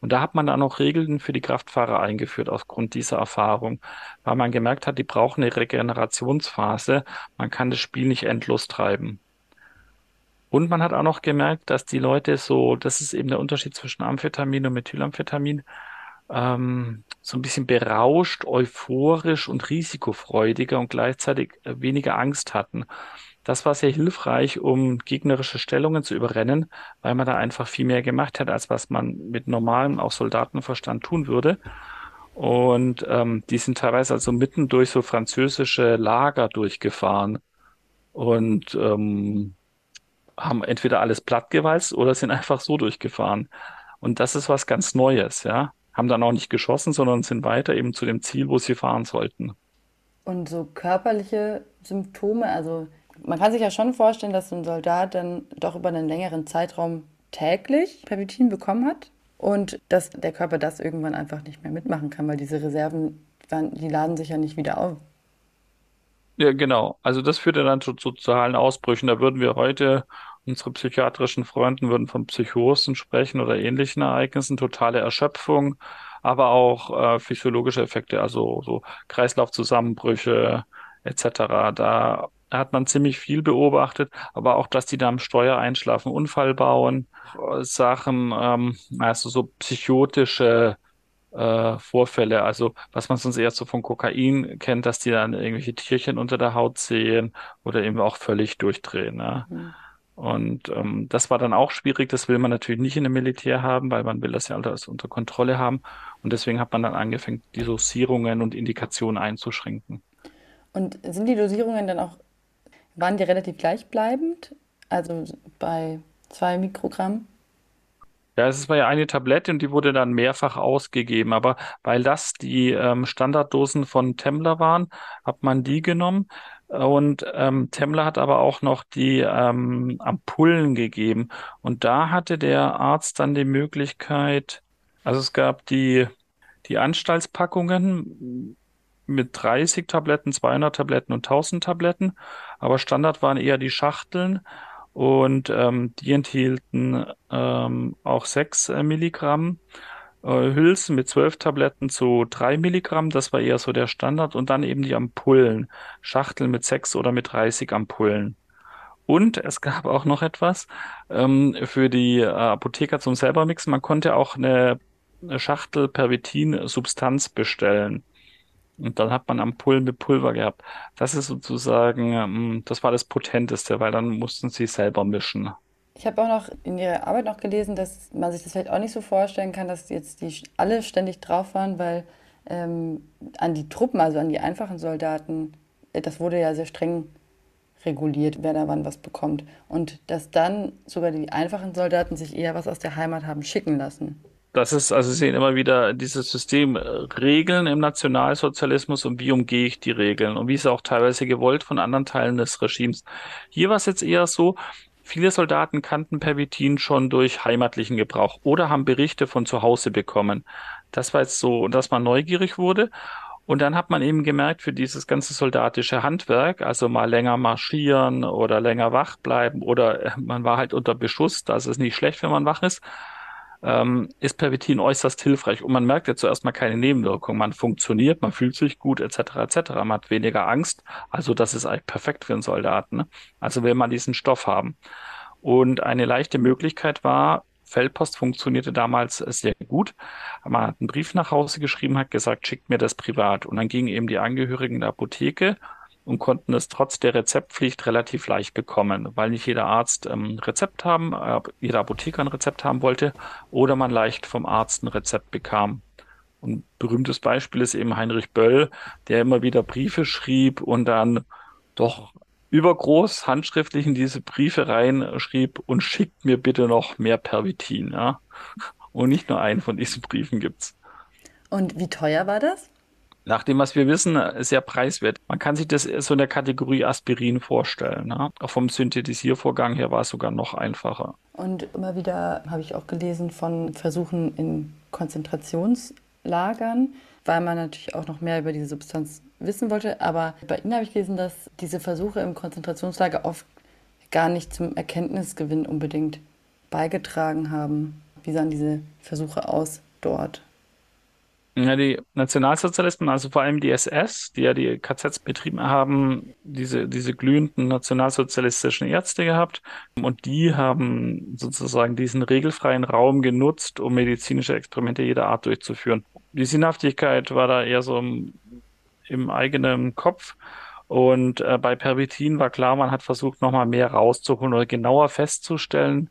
Und da hat man dann auch Regeln für die Kraftfahrer eingeführt aufgrund dieser Erfahrung, weil man gemerkt hat, die brauchen eine Regenerationsphase. Man kann das Spiel nicht endlos treiben. Und man hat auch noch gemerkt, dass die Leute so, das ist eben der Unterschied zwischen Amphetamin und Methylamphetamin, ähm, so ein bisschen berauscht, euphorisch und risikofreudiger und gleichzeitig äh, weniger Angst hatten. Das war sehr hilfreich, um gegnerische Stellungen zu überrennen, weil man da einfach viel mehr gemacht hat, als was man mit normalem, auch Soldatenverstand tun würde. Und ähm, die sind teilweise also mitten durch so französische Lager durchgefahren und ähm, haben entweder alles plattgewalzt oder sind [laughs] einfach so durchgefahren. Und das ist was ganz Neues, ja haben dann auch nicht geschossen, sondern sind weiter eben zu dem Ziel, wo sie fahren sollten. Und so körperliche Symptome, also man kann sich ja schon vorstellen, dass ein Soldat dann doch über einen längeren Zeitraum täglich Pervitin bekommen hat und dass der Körper das irgendwann einfach nicht mehr mitmachen kann, weil diese Reserven, die laden sich ja nicht wieder auf. Ja, genau. Also das führt ja dann zu sozialen Ausbrüchen. Da würden wir heute Unsere psychiatrischen Freunden würden von Psychosen sprechen oder ähnlichen Ereignissen, totale Erschöpfung, aber auch äh, physiologische Effekte, also so Kreislaufzusammenbrüche etc. Da hat man ziemlich viel beobachtet, aber auch, dass die da am Steuer einschlafen, Unfall bauen, Sachen, ähm, also so psychotische äh, Vorfälle. Also was man sonst eher so von Kokain kennt, dass die dann irgendwelche Tierchen unter der Haut sehen oder eben auch völlig durchdrehen. Ne? Mhm. Und ähm, das war dann auch schwierig. Das will man natürlich nicht in einem Militär haben, weil man will das ja alles unter Kontrolle haben. Und deswegen hat man dann angefangen, die Dosierungen und Indikationen einzuschränken. Und sind die Dosierungen dann auch, waren die relativ gleichbleibend? Also bei zwei Mikrogramm? Ja, es war ja eine Tablette und die wurde dann mehrfach ausgegeben. Aber weil das die ähm, Standarddosen von Temmler waren, hat man die genommen. Und ähm, Temmler hat aber auch noch die ähm, Ampullen gegeben. Und da hatte der Arzt dann die Möglichkeit, also es gab die, die Anstaltspackungen mit 30 Tabletten, 200 Tabletten und 1000 Tabletten. Aber Standard waren eher die Schachteln. Und ähm, die enthielten ähm, auch 6 äh, Milligramm Hülsen mit 12 Tabletten zu 3 Milligramm. Das war eher so der Standard. Und dann eben die Ampullen, Schachteln mit 6 oder mit 30 Ampullen. Und es gab auch noch etwas ähm, für die äh, Apotheker zum selber mixen. Man konnte auch eine, eine Schachtel Pervitin-Substanz bestellen. Und dann hat man Ampullen mit Pulver gehabt. Das ist sozusagen, ähm, das war das Potenteste, weil dann mussten sie selber mischen. Ich habe auch noch in Ihrer Arbeit noch gelesen, dass man sich das vielleicht auch nicht so vorstellen kann, dass jetzt die alle ständig drauf waren, weil ähm, an die Truppen, also an die einfachen Soldaten, äh, das wurde ja sehr streng reguliert, wer da wann was bekommt. Und dass dann sogar die einfachen Soldaten sich eher was aus der Heimat haben schicken lassen. Das ist, also Sie sehen immer wieder dieses System äh, Regeln im Nationalsozialismus und wie umgehe ich die Regeln und wie ist auch teilweise gewollt von anderen Teilen des Regimes. Hier war es jetzt eher so, viele Soldaten kannten Pervitin schon durch heimatlichen Gebrauch oder haben Berichte von zu Hause bekommen. Das war jetzt so, dass man neugierig wurde. Und dann hat man eben gemerkt, für dieses ganze soldatische Handwerk, also mal länger marschieren oder länger wach bleiben oder äh, man war halt unter Beschuss, das ist nicht schlecht, wenn man wach ist, ähm, ist Pervitin äußerst hilfreich. Und man merkt ja zuerst mal keine Nebenwirkungen. Man funktioniert, man fühlt sich gut, etc. etc. Man hat weniger Angst. Also das ist eigentlich perfekt für einen Soldaten. Ne? Also will man diesen Stoff haben. Und eine leichte Möglichkeit war, Feldpost funktionierte damals sehr gut. Man hat einen Brief nach Hause geschrieben, hat gesagt, schickt mir das privat. Und dann gingen eben die Angehörigen der Apotheke und konnten es trotz der Rezeptpflicht relativ leicht bekommen, weil nicht jeder Arzt ähm, Rezept haben, äh, jeder Apotheker ein Rezept haben wollte oder man leicht vom Arzt ein Rezept bekam. Und berühmtes Beispiel ist eben Heinrich Böll, der immer wieder Briefe schrieb und dann doch übergroß handschriftlich in diese Briefe reinschrieb und schickt mir bitte noch mehr Pervitin. Ja? Und nicht nur einen von diesen Briefen gibt's. Und wie teuer war das? Nach dem, was wir wissen, sehr preiswert. Man kann sich das so in der Kategorie Aspirin vorstellen. Ne? Auch vom Synthetisiervorgang her war es sogar noch einfacher. Und immer wieder habe ich auch gelesen von Versuchen in Konzentrationslagern, weil man natürlich auch noch mehr über diese Substanz wissen wollte. Aber bei Ihnen habe ich gelesen, dass diese Versuche im Konzentrationslager oft gar nicht zum Erkenntnisgewinn unbedingt beigetragen haben. Wie sahen diese Versuche aus dort? Ja, die Nationalsozialisten, also vor allem die SS, die ja die KZs betrieben haben, diese, diese glühenden nationalsozialistischen Ärzte gehabt. Und die haben sozusagen diesen regelfreien Raum genutzt, um medizinische Experimente jeder Art durchzuführen. Die Sinnhaftigkeit war da eher so im, im eigenen Kopf. Und äh, bei Pervitin war klar, man hat versucht, nochmal mehr rauszuholen oder genauer festzustellen,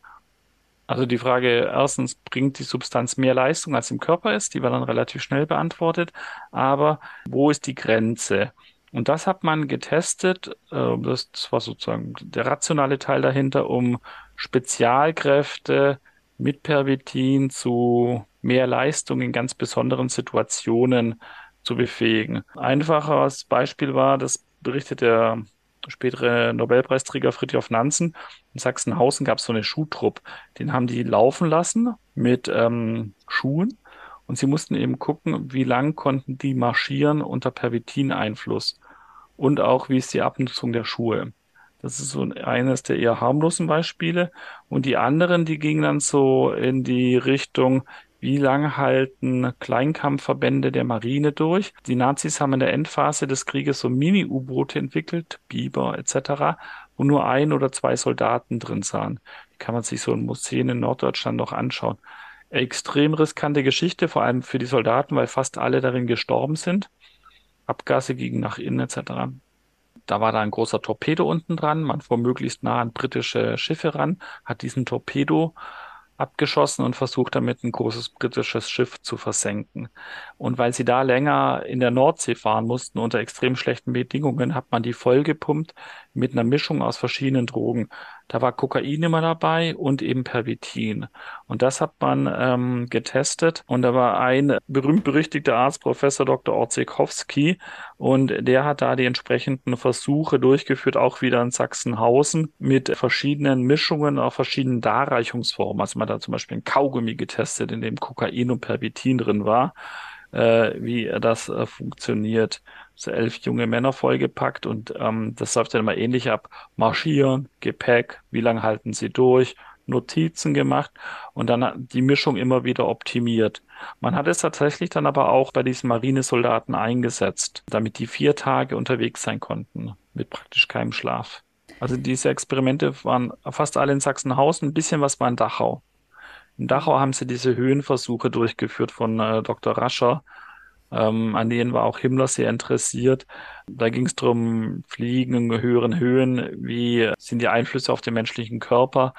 also die Frage erstens, bringt die Substanz mehr Leistung, als im Körper ist? Die war dann relativ schnell beantwortet. Aber wo ist die Grenze? Und das hat man getestet. Äh, das war sozusagen der rationale Teil dahinter, um Spezialkräfte mit Pervitin zu mehr Leistung in ganz besonderen Situationen zu befähigen. Einfaches Beispiel war, das berichtet der spätere Nobelpreisträger Fritjof Nansen. In Sachsenhausen gab es so eine Schuhtrupp. Den haben die laufen lassen mit ähm, Schuhen. Und sie mussten eben gucken, wie lang konnten die marschieren unter Pervitin-Einfluss. Und auch, wie ist die Abnutzung der Schuhe. Das ist so eines der eher harmlosen Beispiele. Und die anderen, die gingen dann so in die Richtung, wie lange halten Kleinkampfverbände der Marine durch? Die Nazis haben in der Endphase des Krieges so Mini-U-Boote entwickelt, Biber etc., wo nur ein oder zwei Soldaten drin sahen. Die kann man sich so in Museen in Norddeutschland noch anschauen. Extrem riskante Geschichte, vor allem für die Soldaten, weil fast alle darin gestorben sind. Abgase gingen nach innen etc. Da war da ein großer Torpedo unten dran. Man fuhr möglichst nah an britische Schiffe ran, hat diesen Torpedo abgeschossen und versucht damit ein großes britisches Schiff zu versenken. Und weil sie da länger in der Nordsee fahren mussten unter extrem schlechten Bedingungen, hat man die vollgepumpt mit einer Mischung aus verschiedenen Drogen. Da war Kokain immer dabei und eben Pervitin. Und das hat man ähm, getestet. Und da war ein berühmt-berüchtigter Arzt, Professor Dr. Orzekowski, und der hat da die entsprechenden Versuche durchgeführt, auch wieder in Sachsenhausen, mit verschiedenen Mischungen, auch verschiedenen Darreichungsformen. Also man hat da zum Beispiel ein Kaugummi getestet, in dem Kokain und Pervitin drin war äh, wie das äh, funktioniert. So elf junge Männer vollgepackt und ähm, das läuft dann immer ähnlich ab. Marschieren, Gepäck, wie lange halten sie durch, Notizen gemacht und dann die Mischung immer wieder optimiert. Man hat es tatsächlich dann aber auch bei diesen Marinesoldaten eingesetzt, damit die vier Tage unterwegs sein konnten, mit praktisch keinem Schlaf. Also diese Experimente waren fast alle in Sachsenhausen, ein bisschen was war in Dachau. In Dachau haben sie diese Höhenversuche durchgeführt von äh, Dr. Rascher. Ähm, an denen war auch Himmler sehr interessiert. Da ging es darum, Fliegen in höheren Höhen, wie sind die Einflüsse auf den menschlichen Körper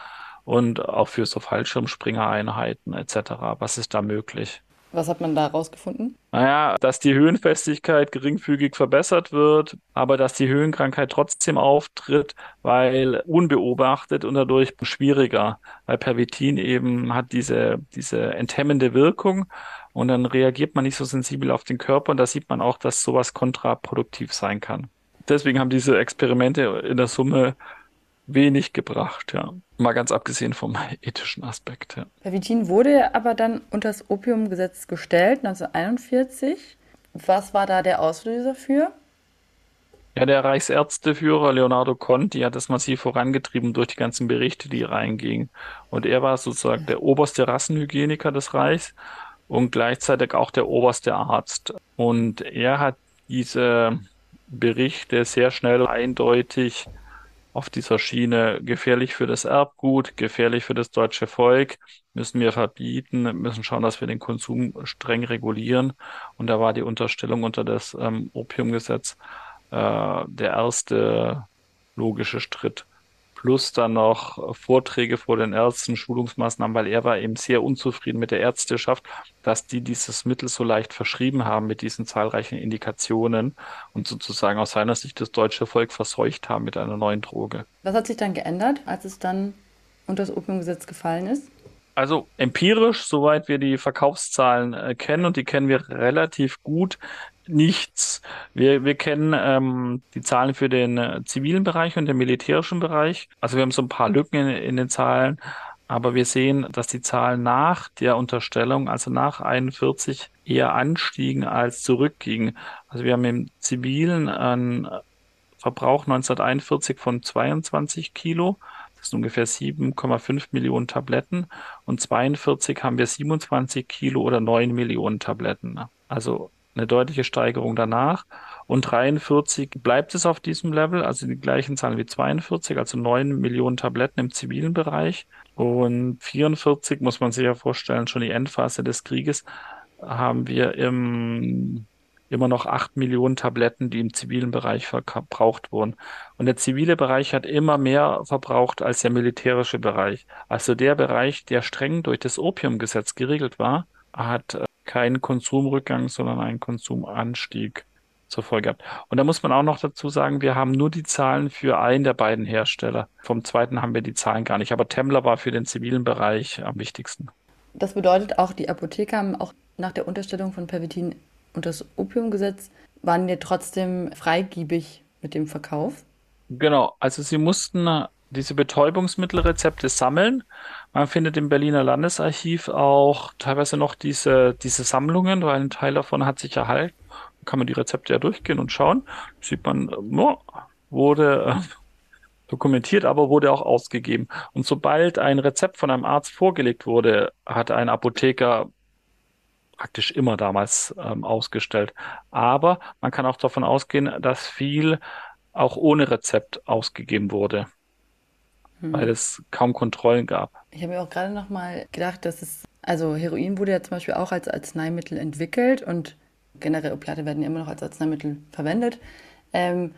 und auch für so Fallschirmspringereinheiten etc. Was ist da möglich? Was hat man da rausgefunden? Naja, dass die Höhenfestigkeit geringfügig verbessert wird, aber dass die Höhenkrankheit trotzdem auftritt, weil unbeobachtet und dadurch schwieriger, weil Pervitin eben hat diese, diese enthemmende Wirkung und dann reagiert man nicht so sensibel auf den Körper und da sieht man auch, dass sowas kontraproduktiv sein kann. Deswegen haben diese Experimente in der Summe wenig gebracht, ja. Mal ganz abgesehen vom [laughs] ethischen Aspekt, ja. Pervitin wurde aber dann unter das Opiumgesetz gestellt, 1941. Was war da der Auslöser für? Ja, der Reichsärzteführer Leonardo Conti hat das massiv vorangetrieben durch die ganzen Berichte, die reingingen. Und er war sozusagen der oberste Rassenhygieniker des Reichs und gleichzeitig auch der oberste Arzt. Und er hat diese Berichte sehr schnell eindeutig auf dieser Schiene gefährlich für das Erbgut, gefährlich für das deutsche Volk, müssen wir verbieten, müssen schauen, dass wir den Konsum streng regulieren. Und da war die Unterstellung unter das ähm, Opiumgesetz äh, der erste logische Schritt plus dann noch Vorträge vor den Ärzten, Schulungsmaßnahmen, weil er war eben sehr unzufrieden mit der Ärzteschaft, dass die dieses Mittel so leicht verschrieben haben mit diesen zahlreichen Indikationen und sozusagen aus seiner Sicht das deutsche Volk verseucht haben mit einer neuen Droge. Was hat sich dann geändert, als es dann unter das Opiumgesetz gefallen ist? Also empirisch, soweit wir die Verkaufszahlen äh, kennen, und die kennen wir relativ gut, nichts. Wir, wir kennen ähm, die Zahlen für den äh, zivilen Bereich und den militärischen Bereich. Also wir haben so ein paar Lücken in, in den Zahlen, aber wir sehen, dass die Zahlen nach der Unterstellung, also nach 41, eher anstiegen als zurückgingen. Also wir haben im zivilen einen Verbrauch 1941 von 22 Kilo. Das sind ungefähr 7,5 Millionen Tabletten. Und 42 haben wir 27 Kilo oder 9 Millionen Tabletten. Also eine deutliche Steigerung danach. Und 43 bleibt es auf diesem Level, also die gleichen Zahlen wie 42, also 9 Millionen Tabletten im zivilen Bereich. Und 44 muss man sich ja vorstellen, schon die Endphase des Krieges haben wir im, immer noch 8 Millionen Tabletten, die im zivilen Bereich verbraucht wurden. Und der zivile Bereich hat immer mehr verbraucht als der militärische Bereich. Also der Bereich, der streng durch das Opiumgesetz geregelt war, hat keinen Konsumrückgang, sondern einen Konsumanstieg zur Folge gehabt. Und da muss man auch noch dazu sagen, wir haben nur die Zahlen für einen der beiden Hersteller. Vom zweiten haben wir die Zahlen gar nicht. Aber Temmler war für den zivilen Bereich am wichtigsten. Das bedeutet auch, die Apotheker haben auch nach der Unterstellung von Pervitin und das Opiumgesetz waren ja trotzdem freigiebig mit dem Verkauf. Genau, also sie mussten diese Betäubungsmittelrezepte sammeln. Man findet im Berliner Landesarchiv auch teilweise noch diese, diese Sammlungen, weil ein Teil davon hat sich erhalten. Da kann man die Rezepte ja durchgehen und schauen. Sieht man, oh, wurde äh, dokumentiert, aber wurde auch ausgegeben. Und sobald ein Rezept von einem Arzt vorgelegt wurde, hat ein Apotheker praktisch immer damals ähm, ausgestellt. Aber man kann auch davon ausgehen, dass viel auch ohne Rezept ausgegeben wurde mhm. weil es kaum Kontrollen gab. Ich habe mir auch gerade noch mal gedacht, dass es Also Heroin wurde ja zum Beispiel auch als Arzneimittel entwickelt und generell Opiate werden ja immer noch als Arzneimittel verwendet. Ähm,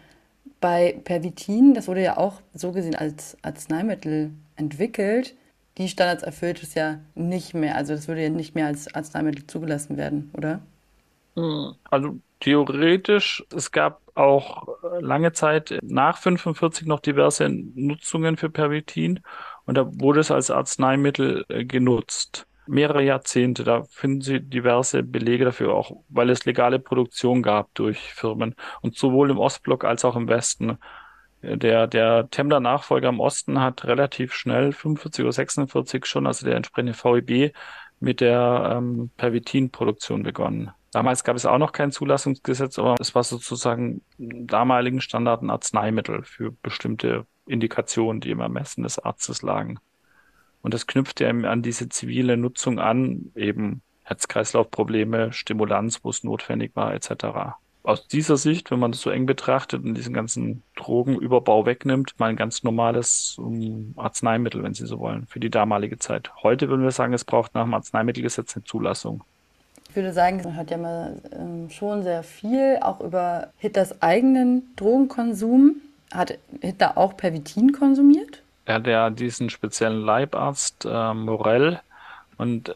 bei Pervitin, das wurde ja auch so gesehen als Arzneimittel entwickelt. Die Standards erfüllt es ja nicht mehr. Also das würde ja nicht mehr als Arzneimittel zugelassen werden, oder? Hm, also theoretisch, es gab auch lange Zeit nach 45 noch diverse Nutzungen für Pervitin und da wurde es als Arzneimittel äh, genutzt mehrere Jahrzehnte. Da finden Sie diverse Belege dafür, auch weil es legale Produktion gab durch Firmen und sowohl im Ostblock als auch im Westen. Der, der Temmler Nachfolger im Osten hat relativ schnell 45 oder 46 schon, also der entsprechende VEB, mit der ähm, Pervitin-Produktion begonnen. Damals gab es auch noch kein Zulassungsgesetz, aber es war sozusagen damaligen Standard ein Arzneimittel für bestimmte Indikationen, die im Ermessen des Arztes lagen. Und das knüpft ja an diese zivile Nutzung an, eben Herz-Kreislauf-Probleme, Stimulanz, wo es notwendig war, etc. Aus dieser Sicht, wenn man das so eng betrachtet und diesen ganzen Drogenüberbau wegnimmt, mal ein ganz normales um, Arzneimittel, wenn Sie so wollen, für die damalige Zeit. Heute würden wir sagen, es braucht nach dem Arzneimittelgesetz eine Zulassung. Ich würde sagen, man hört ja mal ähm, schon sehr viel, auch über Hitlers eigenen Drogenkonsum. Hat Hitler auch Pervitin konsumiert? er hat ja diesen speziellen Leibarzt äh, Morell und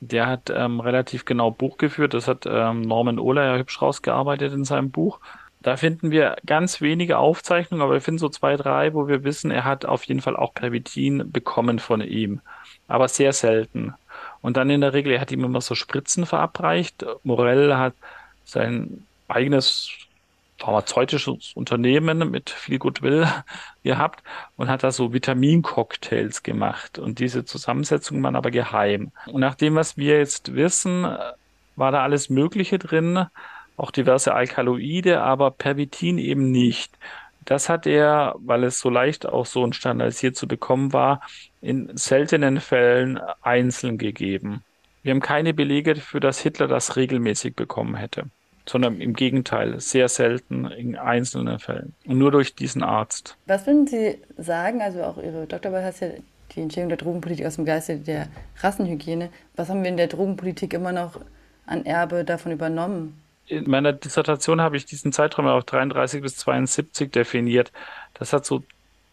der hat ähm, relativ genau Buch geführt. Das hat ähm, Norman Ohler ja hübsch rausgearbeitet in seinem Buch. Da finden wir ganz wenige Aufzeichnungen, aber wir finden so zwei, drei, wo wir wissen, er hat auf jeden Fall auch Pervitin bekommen von ihm. Aber sehr selten. Und dann in der Regel, er hat ihm immer so Spritzen verabreicht. Morell hat sein eigenes pharmazeutisches Unternehmen mit viel Goodwill [laughs] gehabt und hat da so Vitamincocktails gemacht. Und diese Zusammensetzungen waren aber geheim. Und nach dem, was wir jetzt wissen, war da alles Mögliche drin, auch diverse Alkaloide, aber Pervitin eben nicht. Das hat er, weil es so leicht auch so standardisiert zu bekommen war, in seltenen Fällen einzeln gegeben. Wir haben keine Belege dafür, dass Hitler das regelmäßig bekommen hätte sondern im Gegenteil, sehr selten in einzelnen Fällen. Und nur durch diesen Arzt. Was würden Sie sagen, also auch Ihre Doktorarbeit heißt ja die Entstehung der Drogenpolitik aus dem Geiste der Rassenhygiene. Was haben wir in der Drogenpolitik immer noch an Erbe davon übernommen? In meiner Dissertation habe ich diesen Zeitraum auf 33 bis 72 definiert. Das hat so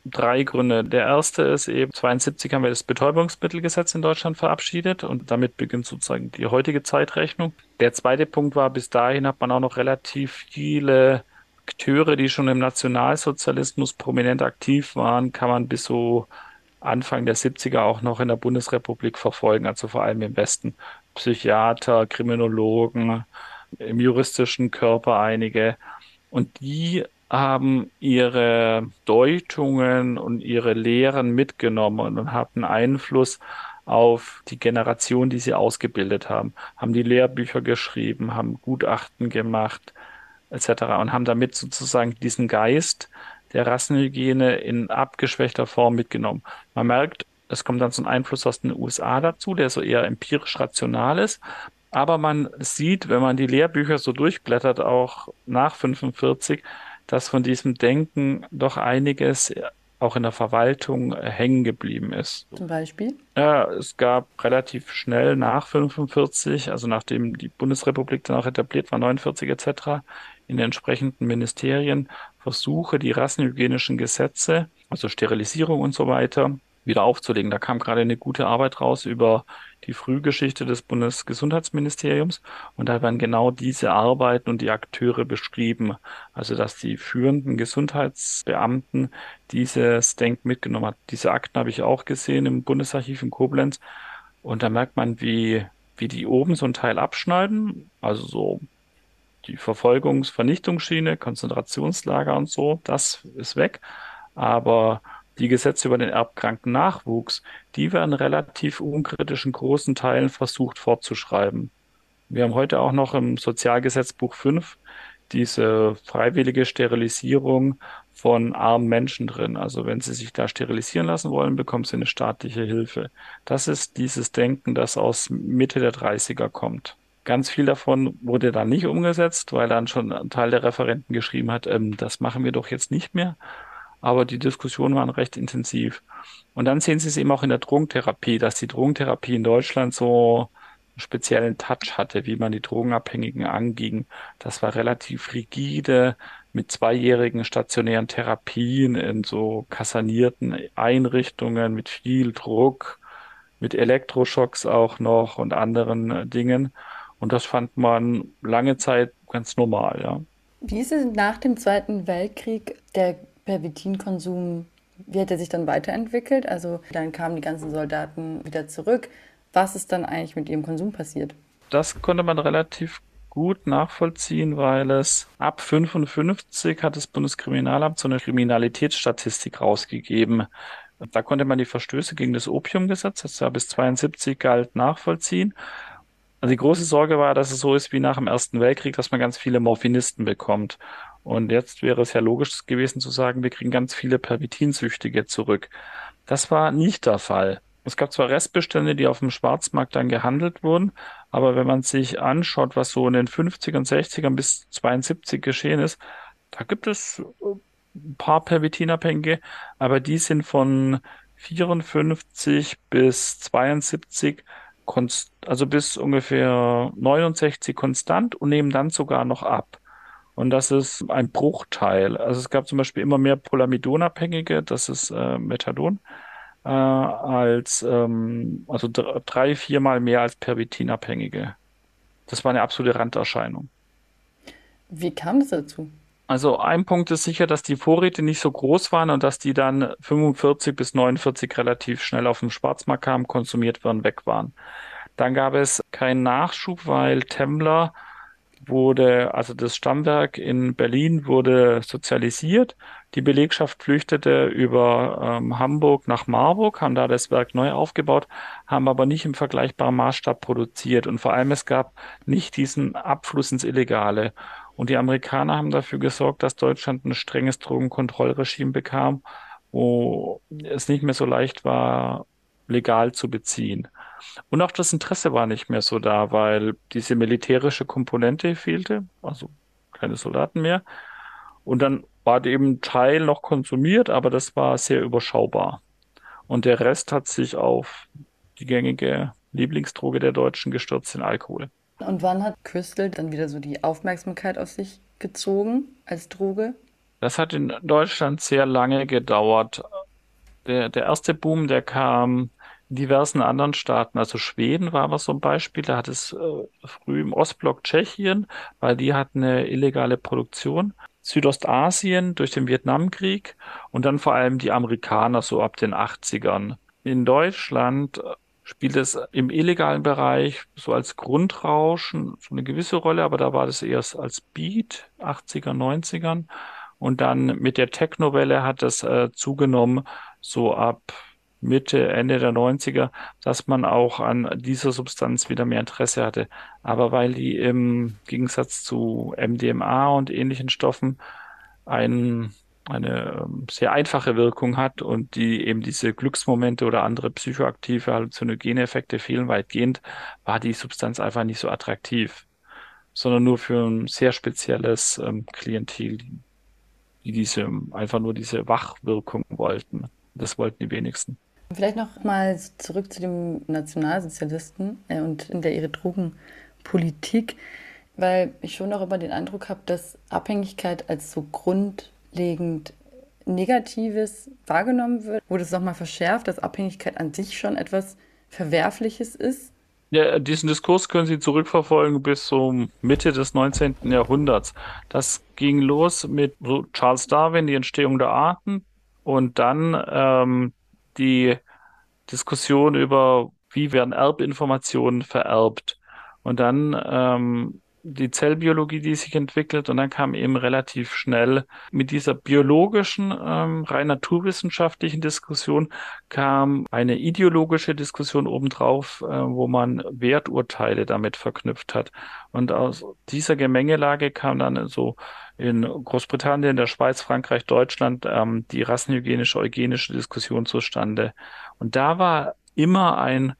drei Gründe. Der erste ist eben, 72 haben wir das Betäubungsmittelgesetz in Deutschland verabschiedet und damit beginnt sozusagen die heutige Zeitrechnung. Der zweite Punkt war, bis dahin hat man auch noch relativ viele Akteure, die schon im Nationalsozialismus prominent aktiv waren, kann man bis so Anfang der 70er auch noch in der Bundesrepublik verfolgen, also vor allem im Westen. Psychiater, Kriminologen, im juristischen Körper einige. Und die haben ihre Deutungen und ihre Lehren mitgenommen und hatten Einfluss auf die Generation, die sie ausgebildet haben, haben die Lehrbücher geschrieben, haben Gutachten gemacht, etc. und haben damit sozusagen diesen Geist der Rassenhygiene in abgeschwächter Form mitgenommen. Man merkt, es kommt dann so ein Einfluss aus den USA dazu, der so eher empirisch rational ist. Aber man sieht, wenn man die Lehrbücher so durchblättert, auch nach 45, dass von diesem Denken doch einiges auch in der Verwaltung hängen geblieben ist. Zum Beispiel? Ja, es gab relativ schnell nach 45, also nachdem die Bundesrepublik dann auch etabliert war, 49 etc., in den entsprechenden Ministerien Versuche, die rassenhygienischen Gesetze, also Sterilisierung und so weiter, wieder aufzulegen. Da kam gerade eine gute Arbeit raus über die Frühgeschichte des Bundesgesundheitsministeriums und da werden genau diese Arbeiten und die Akteure beschrieben. Also dass die führenden Gesundheitsbeamten dieses Denk mitgenommen hat. Diese Akten habe ich auch gesehen im Bundesarchiv in Koblenz und da merkt man, wie, wie die oben so ein Teil abschneiden, also so die Verfolgungs-, Vernichtungsschiene, Konzentrationslager und so, das ist weg. Aber die Gesetze über den erbkranken Nachwuchs, die werden relativ unkritisch in großen Teilen versucht fortzuschreiben. Wir haben heute auch noch im Sozialgesetzbuch 5 diese freiwillige Sterilisierung von armen Menschen drin. Also wenn sie sich da sterilisieren lassen wollen, bekommen sie eine staatliche Hilfe. Das ist dieses Denken, das aus Mitte der 30er kommt. Ganz viel davon wurde dann nicht umgesetzt, weil dann schon ein Teil der Referenten geschrieben hat, ähm, das machen wir doch jetzt nicht mehr. Aber die Diskussionen waren recht intensiv. Und dann sehen Sie es eben auch in der Drogentherapie, dass die Drogentherapie in Deutschland so einen speziellen Touch hatte, wie man die Drogenabhängigen anging. Das war relativ rigide mit zweijährigen stationären Therapien in so kassanierten Einrichtungen mit viel Druck, mit Elektroschocks auch noch und anderen äh, Dingen. Und das fand man lange Zeit ganz normal, ja. Wie ist es nach dem Zweiten Weltkrieg der Pervitinkonsum, wie hat er sich dann weiterentwickelt? Also dann kamen die ganzen Soldaten wieder zurück. Was ist dann eigentlich mit ihrem Konsum passiert? Das konnte man relativ gut nachvollziehen, weil es ab 55 hat das Bundeskriminalamt so eine Kriminalitätsstatistik rausgegeben. Da konnte man die Verstöße gegen das Opiumgesetz, das ja bis 72 galt, nachvollziehen. Also die große Sorge war, dass es so ist wie nach dem Ersten Weltkrieg, dass man ganz viele Morphinisten bekommt. Und jetzt wäre es ja logisch gewesen zu sagen, wir kriegen ganz viele Pervitinsüchtige zurück. Das war nicht der Fall. Es gab zwar Restbestände, die auf dem Schwarzmarkt dann gehandelt wurden, aber wenn man sich anschaut, was so in den 50ern, 60ern bis 72 geschehen ist, da gibt es ein paar Pervitinabhängige, aber die sind von 54 bis 72 also bis ungefähr 69 konstant und nehmen dann sogar noch ab. Und das ist ein Bruchteil. Also es gab zum Beispiel immer mehr Polamidon-Abhängige, das ist äh, Methadon, äh, als ähm, also drei, viermal mehr als Pervitin-Abhängige. Das war eine absolute Randerscheinung. Wie kam das dazu? Also ein Punkt ist sicher, dass die Vorräte nicht so groß waren und dass die dann 45 bis 49 relativ schnell auf dem Schwarzmarkt kamen, konsumiert werden, weg waren. Dann gab es keinen Nachschub, weil Temmler wurde, also das Stammwerk in Berlin wurde sozialisiert. Die Belegschaft flüchtete über ähm, Hamburg nach Marburg, haben da das Werk neu aufgebaut, haben aber nicht im vergleichbaren Maßstab produziert. Und vor allem es gab nicht diesen Abfluss ins Illegale. Und die Amerikaner haben dafür gesorgt, dass Deutschland ein strenges Drogenkontrollregime bekam, wo es nicht mehr so leicht war, legal zu beziehen. Und auch das Interesse war nicht mehr so da, weil diese militärische Komponente fehlte, also keine Soldaten mehr. Und dann war eben Teil noch konsumiert, aber das war sehr überschaubar. Und der Rest hat sich auf die gängige Lieblingsdroge der Deutschen gestürzt, den Alkohol. Und wann hat Crystal dann wieder so die Aufmerksamkeit auf sich gezogen als Droge? Das hat in Deutschland sehr lange gedauert. Der, der erste Boom, der kam diversen anderen Staaten. Also Schweden war aber so ein Beispiel. Da hat es äh, früh im Ostblock Tschechien, weil die hatten eine illegale Produktion. Südostasien durch den Vietnamkrieg und dann vor allem die Amerikaner so ab den 80ern. In Deutschland spielt es im illegalen Bereich so als Grundrauschen so eine gewisse Rolle, aber da war das erst als Beat, 80er, 90ern. Und dann mit der Technowelle hat das äh, zugenommen, so ab Mitte, Ende der 90er, dass man auch an dieser Substanz wieder mehr Interesse hatte. Aber weil die im Gegensatz zu MDMA und ähnlichen Stoffen ein eine ähm, sehr einfache Wirkung hat und die eben diese Glücksmomente oder andere psychoaktive halluzinogene Effekte fehlen weitgehend, war die Substanz einfach nicht so attraktiv, sondern nur für ein sehr spezielles ähm, Klientel, die, die diese einfach nur diese Wachwirkung wollten. Das wollten die wenigsten. Vielleicht noch mal zurück zu dem Nationalsozialisten äh, und in der ihre Drogenpolitik, weil ich schon immer den Eindruck habe, dass Abhängigkeit als so Grund grundlegend Negatives wahrgenommen wird? Wurde es nochmal verschärft, dass Abhängigkeit an sich schon etwas Verwerfliches ist? Ja, diesen Diskurs können Sie zurückverfolgen bis zum Mitte des 19. Jahrhunderts. Das ging los mit Charles Darwin, die Entstehung der Arten und dann ähm, die Diskussion über, wie werden Erbinformationen vererbt. Und dann ähm, die Zellbiologie, die sich entwickelt. Und dann kam eben relativ schnell mit dieser biologischen, ähm, rein naturwissenschaftlichen Diskussion kam eine ideologische Diskussion obendrauf, äh, wo man Werturteile damit verknüpft hat. Und aus dieser Gemengelage kam dann so in Großbritannien, der Schweiz, Frankreich, Deutschland ähm, die rassenhygienische, eugenische Diskussion zustande. Und da war immer ein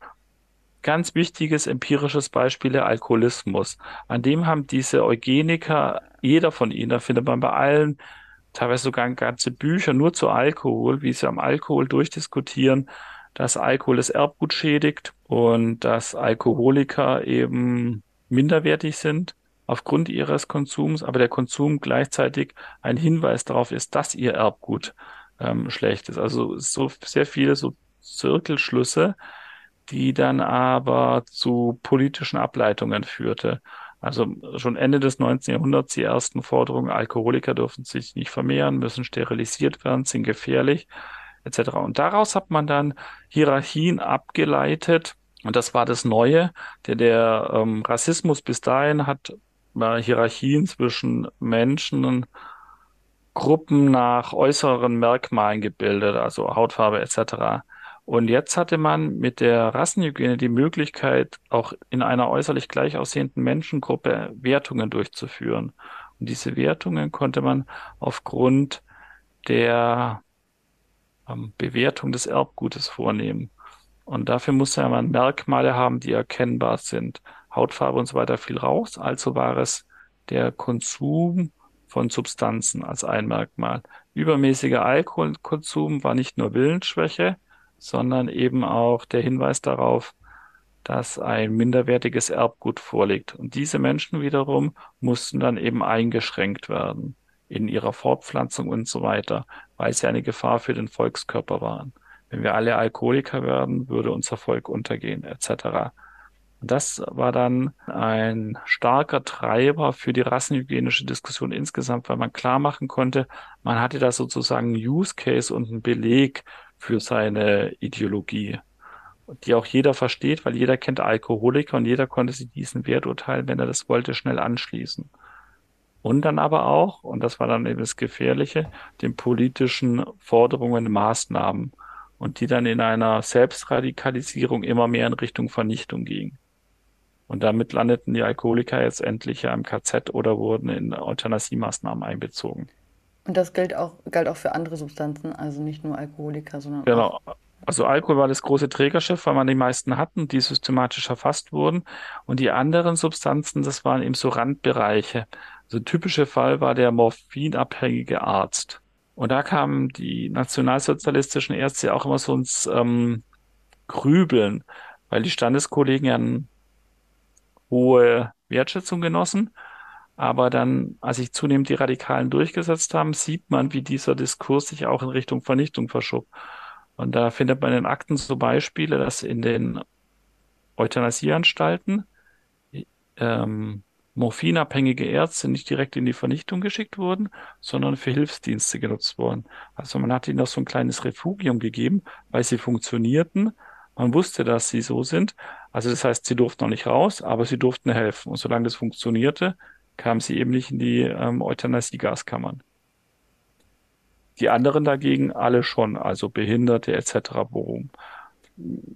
ganz wichtiges empirisches Beispiel der Alkoholismus. An dem haben diese Eugeniker, jeder von ihnen, da findet man bei allen teilweise sogar ganze Bücher nur zu Alkohol, wie sie am Alkohol durchdiskutieren, dass Alkohol das Erbgut schädigt und dass Alkoholiker eben minderwertig sind aufgrund ihres Konsums, aber der Konsum gleichzeitig ein Hinweis darauf ist, dass ihr Erbgut ähm, schlecht ist. Also so sehr viele so Zirkelschlüsse, die dann aber zu politischen Ableitungen führte. Also schon Ende des 19. Jahrhunderts die ersten Forderungen, Alkoholiker dürfen sich nicht vermehren, müssen sterilisiert werden, sind gefährlich, etc. Und daraus hat man dann Hierarchien abgeleitet. Und das war das Neue. Der, der ähm, Rassismus bis dahin hat Hierarchien zwischen Menschen, Gruppen nach äußeren Merkmalen gebildet, also Hautfarbe etc. Und jetzt hatte man mit der Rassenhygiene die Möglichkeit, auch in einer äußerlich gleich aussehenden Menschengruppe Wertungen durchzuführen. Und diese Wertungen konnte man aufgrund der ähm, Bewertung des Erbgutes vornehmen. Und dafür musste man Merkmale haben, die erkennbar sind. Hautfarbe und so weiter fiel raus. Also war es der Konsum von Substanzen als ein Merkmal. Übermäßiger Alkoholkonsum war nicht nur Willensschwäche, sondern eben auch der Hinweis darauf, dass ein minderwertiges Erbgut vorliegt. Und diese Menschen wiederum mussten dann eben eingeschränkt werden in ihrer Fortpflanzung und so weiter, weil sie eine Gefahr für den Volkskörper waren. Wenn wir alle Alkoholiker werden, würde unser Volk untergehen, etc. Und das war dann ein starker Treiber für die rassenhygienische Diskussion insgesamt, weil man klar machen konnte, man hatte da sozusagen einen Use Case und einen Beleg für seine Ideologie, die auch jeder versteht, weil jeder kennt Alkoholiker und jeder konnte sich diesen Werturteil, wenn er das wollte, schnell anschließen. Und dann aber auch, und das war dann eben das Gefährliche, den politischen Forderungen, Maßnahmen und die dann in einer Selbstradikalisierung immer mehr in Richtung Vernichtung gingen. Und damit landeten die Alkoholiker jetzt endlich ja im KZ oder wurden in Euthanasiemaßnahmen einbezogen. Und das gilt auch, galt auch für andere Substanzen, also nicht nur Alkoholiker, sondern Genau. auch. Also Alkohol war das große Trägerschiff, weil man die meisten hatten, die systematisch erfasst wurden. Und die anderen Substanzen, das waren eben so Randbereiche. Also typische Fall war der morphinabhängige Arzt. Und da kamen die nationalsozialistischen Ärzte auch immer so ins ähm, Grübeln, weil die Standeskollegen ja eine hohe Wertschätzung genossen. Aber dann, als sich zunehmend die Radikalen durchgesetzt haben, sieht man, wie dieser Diskurs sich auch in Richtung Vernichtung verschob. Und da findet man in Akten so Beispiele, dass in den Euthanasieanstalten ähm, morphinabhängige Ärzte nicht direkt in die Vernichtung geschickt wurden, sondern für Hilfsdienste genutzt wurden. Also man hat ihnen noch so ein kleines Refugium gegeben, weil sie funktionierten. Man wusste, dass sie so sind. Also das heißt, sie durften noch nicht raus, aber sie durften helfen. Und solange das funktionierte, kamen sie eben nicht in die ähm, Euthanasie-Gaskammern. Die anderen dagegen alle schon, also Behinderte etc., worum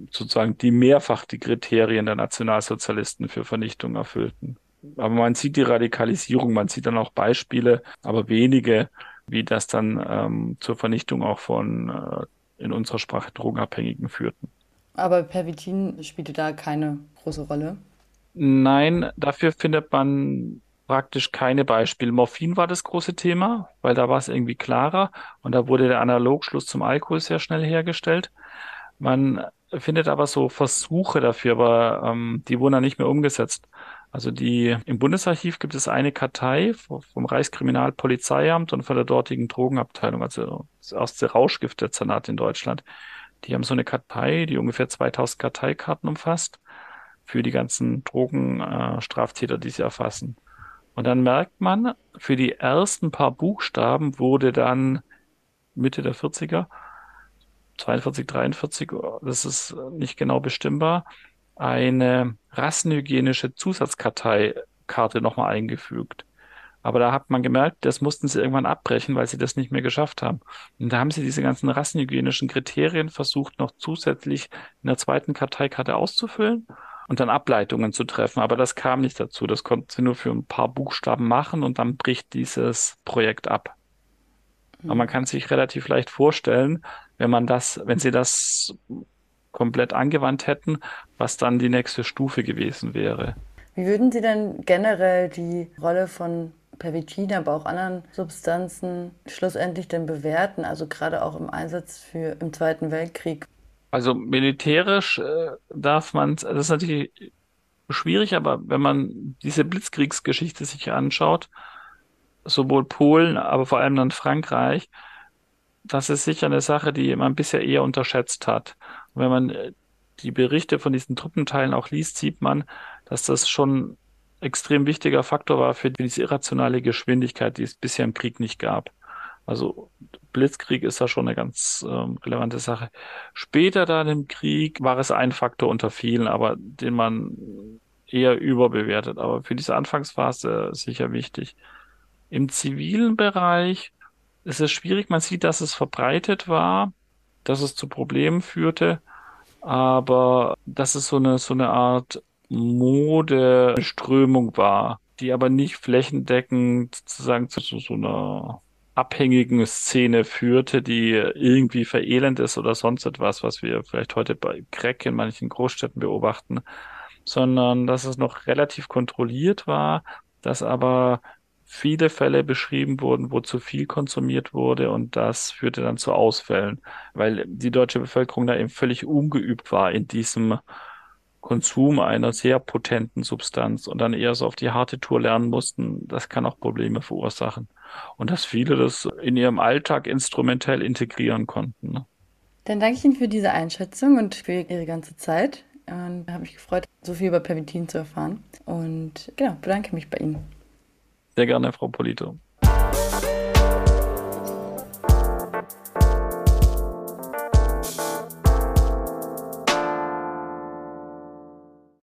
sozusagen die mehrfach die Kriterien der Nationalsozialisten für Vernichtung erfüllten. Aber man sieht die Radikalisierung, man sieht dann auch Beispiele, aber wenige, wie das dann ähm, zur Vernichtung auch von äh, in unserer Sprache Drogenabhängigen führten. Aber Pervitin spielte da keine große Rolle. Nein, dafür findet man praktisch keine Beispiele. Morphin war das große Thema, weil da war es irgendwie klarer und da wurde der Analogschluss zum Alkohol sehr schnell hergestellt. Man findet aber so Versuche dafür, aber ähm, die wurden dann nicht mehr umgesetzt. Also die im Bundesarchiv gibt es eine Kartei vom Reichskriminalpolizeiamt und von der dortigen Drogenabteilung, also das erste Rauschgiftdezernat in Deutschland. Die haben so eine Kartei, die ungefähr 2000 Karteikarten umfasst für die ganzen Drogenstraftäter, äh, die sie erfassen. Und dann merkt man, für die ersten paar Buchstaben wurde dann Mitte der 40er, 42, 43, das ist nicht genau bestimmbar, eine rassenhygienische Zusatzkarteikarte nochmal eingefügt. Aber da hat man gemerkt, das mussten sie irgendwann abbrechen, weil sie das nicht mehr geschafft haben. Und da haben sie diese ganzen rassenhygienischen Kriterien versucht, noch zusätzlich in der zweiten Karteikarte auszufüllen und dann Ableitungen zu treffen. Aber das kam nicht dazu. Das konnten sie nur für ein paar Buchstaben machen und dann bricht dieses Projekt ab. Aber man kann sich relativ leicht vorstellen, wenn man das, wenn sie das komplett angewandt hätten, was dann die nächste Stufe gewesen wäre. Wie würden Sie denn generell die Rolle von Pervitin, aber auch anderen Substanzen schlussendlich denn bewerten, also gerade auch im Einsatz für im Zweiten Weltkrieg? Also militärisch äh, darf man, das ist natürlich schwierig, aber wenn man diese Blitzkriegsgeschichte sich anschaut, sowohl Polen, aber vor allem dann Frankreich, das ist sicher eine Sache, die man bisher eher unterschätzt hat. Und wenn man äh, die Berichte von diesen Truppenteilen auch liest, sieht man, dass das schon extrem wichtiger Faktor war für diese irrationale Geschwindigkeit, die es bisher im Krieg nicht gab. Also Blitzkrieg ist da schon eine ganz ähm, relevante Sache. Später dann im Krieg war es ein Faktor unter vielen, aber den man eher überbewertet. Aber für diese Anfangsphase sicher wichtig. Im zivilen Bereich ist es schwierig. Man sieht, dass es verbreitet war, dass es zu Problemen führte, aber dass es so eine, so eine Art Modeströmung war, die aber nicht flächendeckend sozusagen zu so, so einer abhängigen Szene führte, die irgendwie verelend ist oder sonst etwas, was wir vielleicht heute bei Crack in manchen Großstädten beobachten, sondern dass es noch relativ kontrolliert war, dass aber viele Fälle beschrieben wurden, wo zu viel konsumiert wurde und das führte dann zu Ausfällen, weil die deutsche Bevölkerung da eben völlig ungeübt war in diesem Konsum einer sehr potenten Substanz und dann eher so auf die harte Tour lernen mussten, das kann auch Probleme verursachen. Und dass viele das in ihrem Alltag instrumentell integrieren konnten. Ne? Dann danke ich Ihnen für diese Einschätzung und für Ihre ganze Zeit. Und habe mich gefreut, so viel über Pervitin zu erfahren. Und genau, bedanke mich bei Ihnen. Sehr gerne, Frau Polito.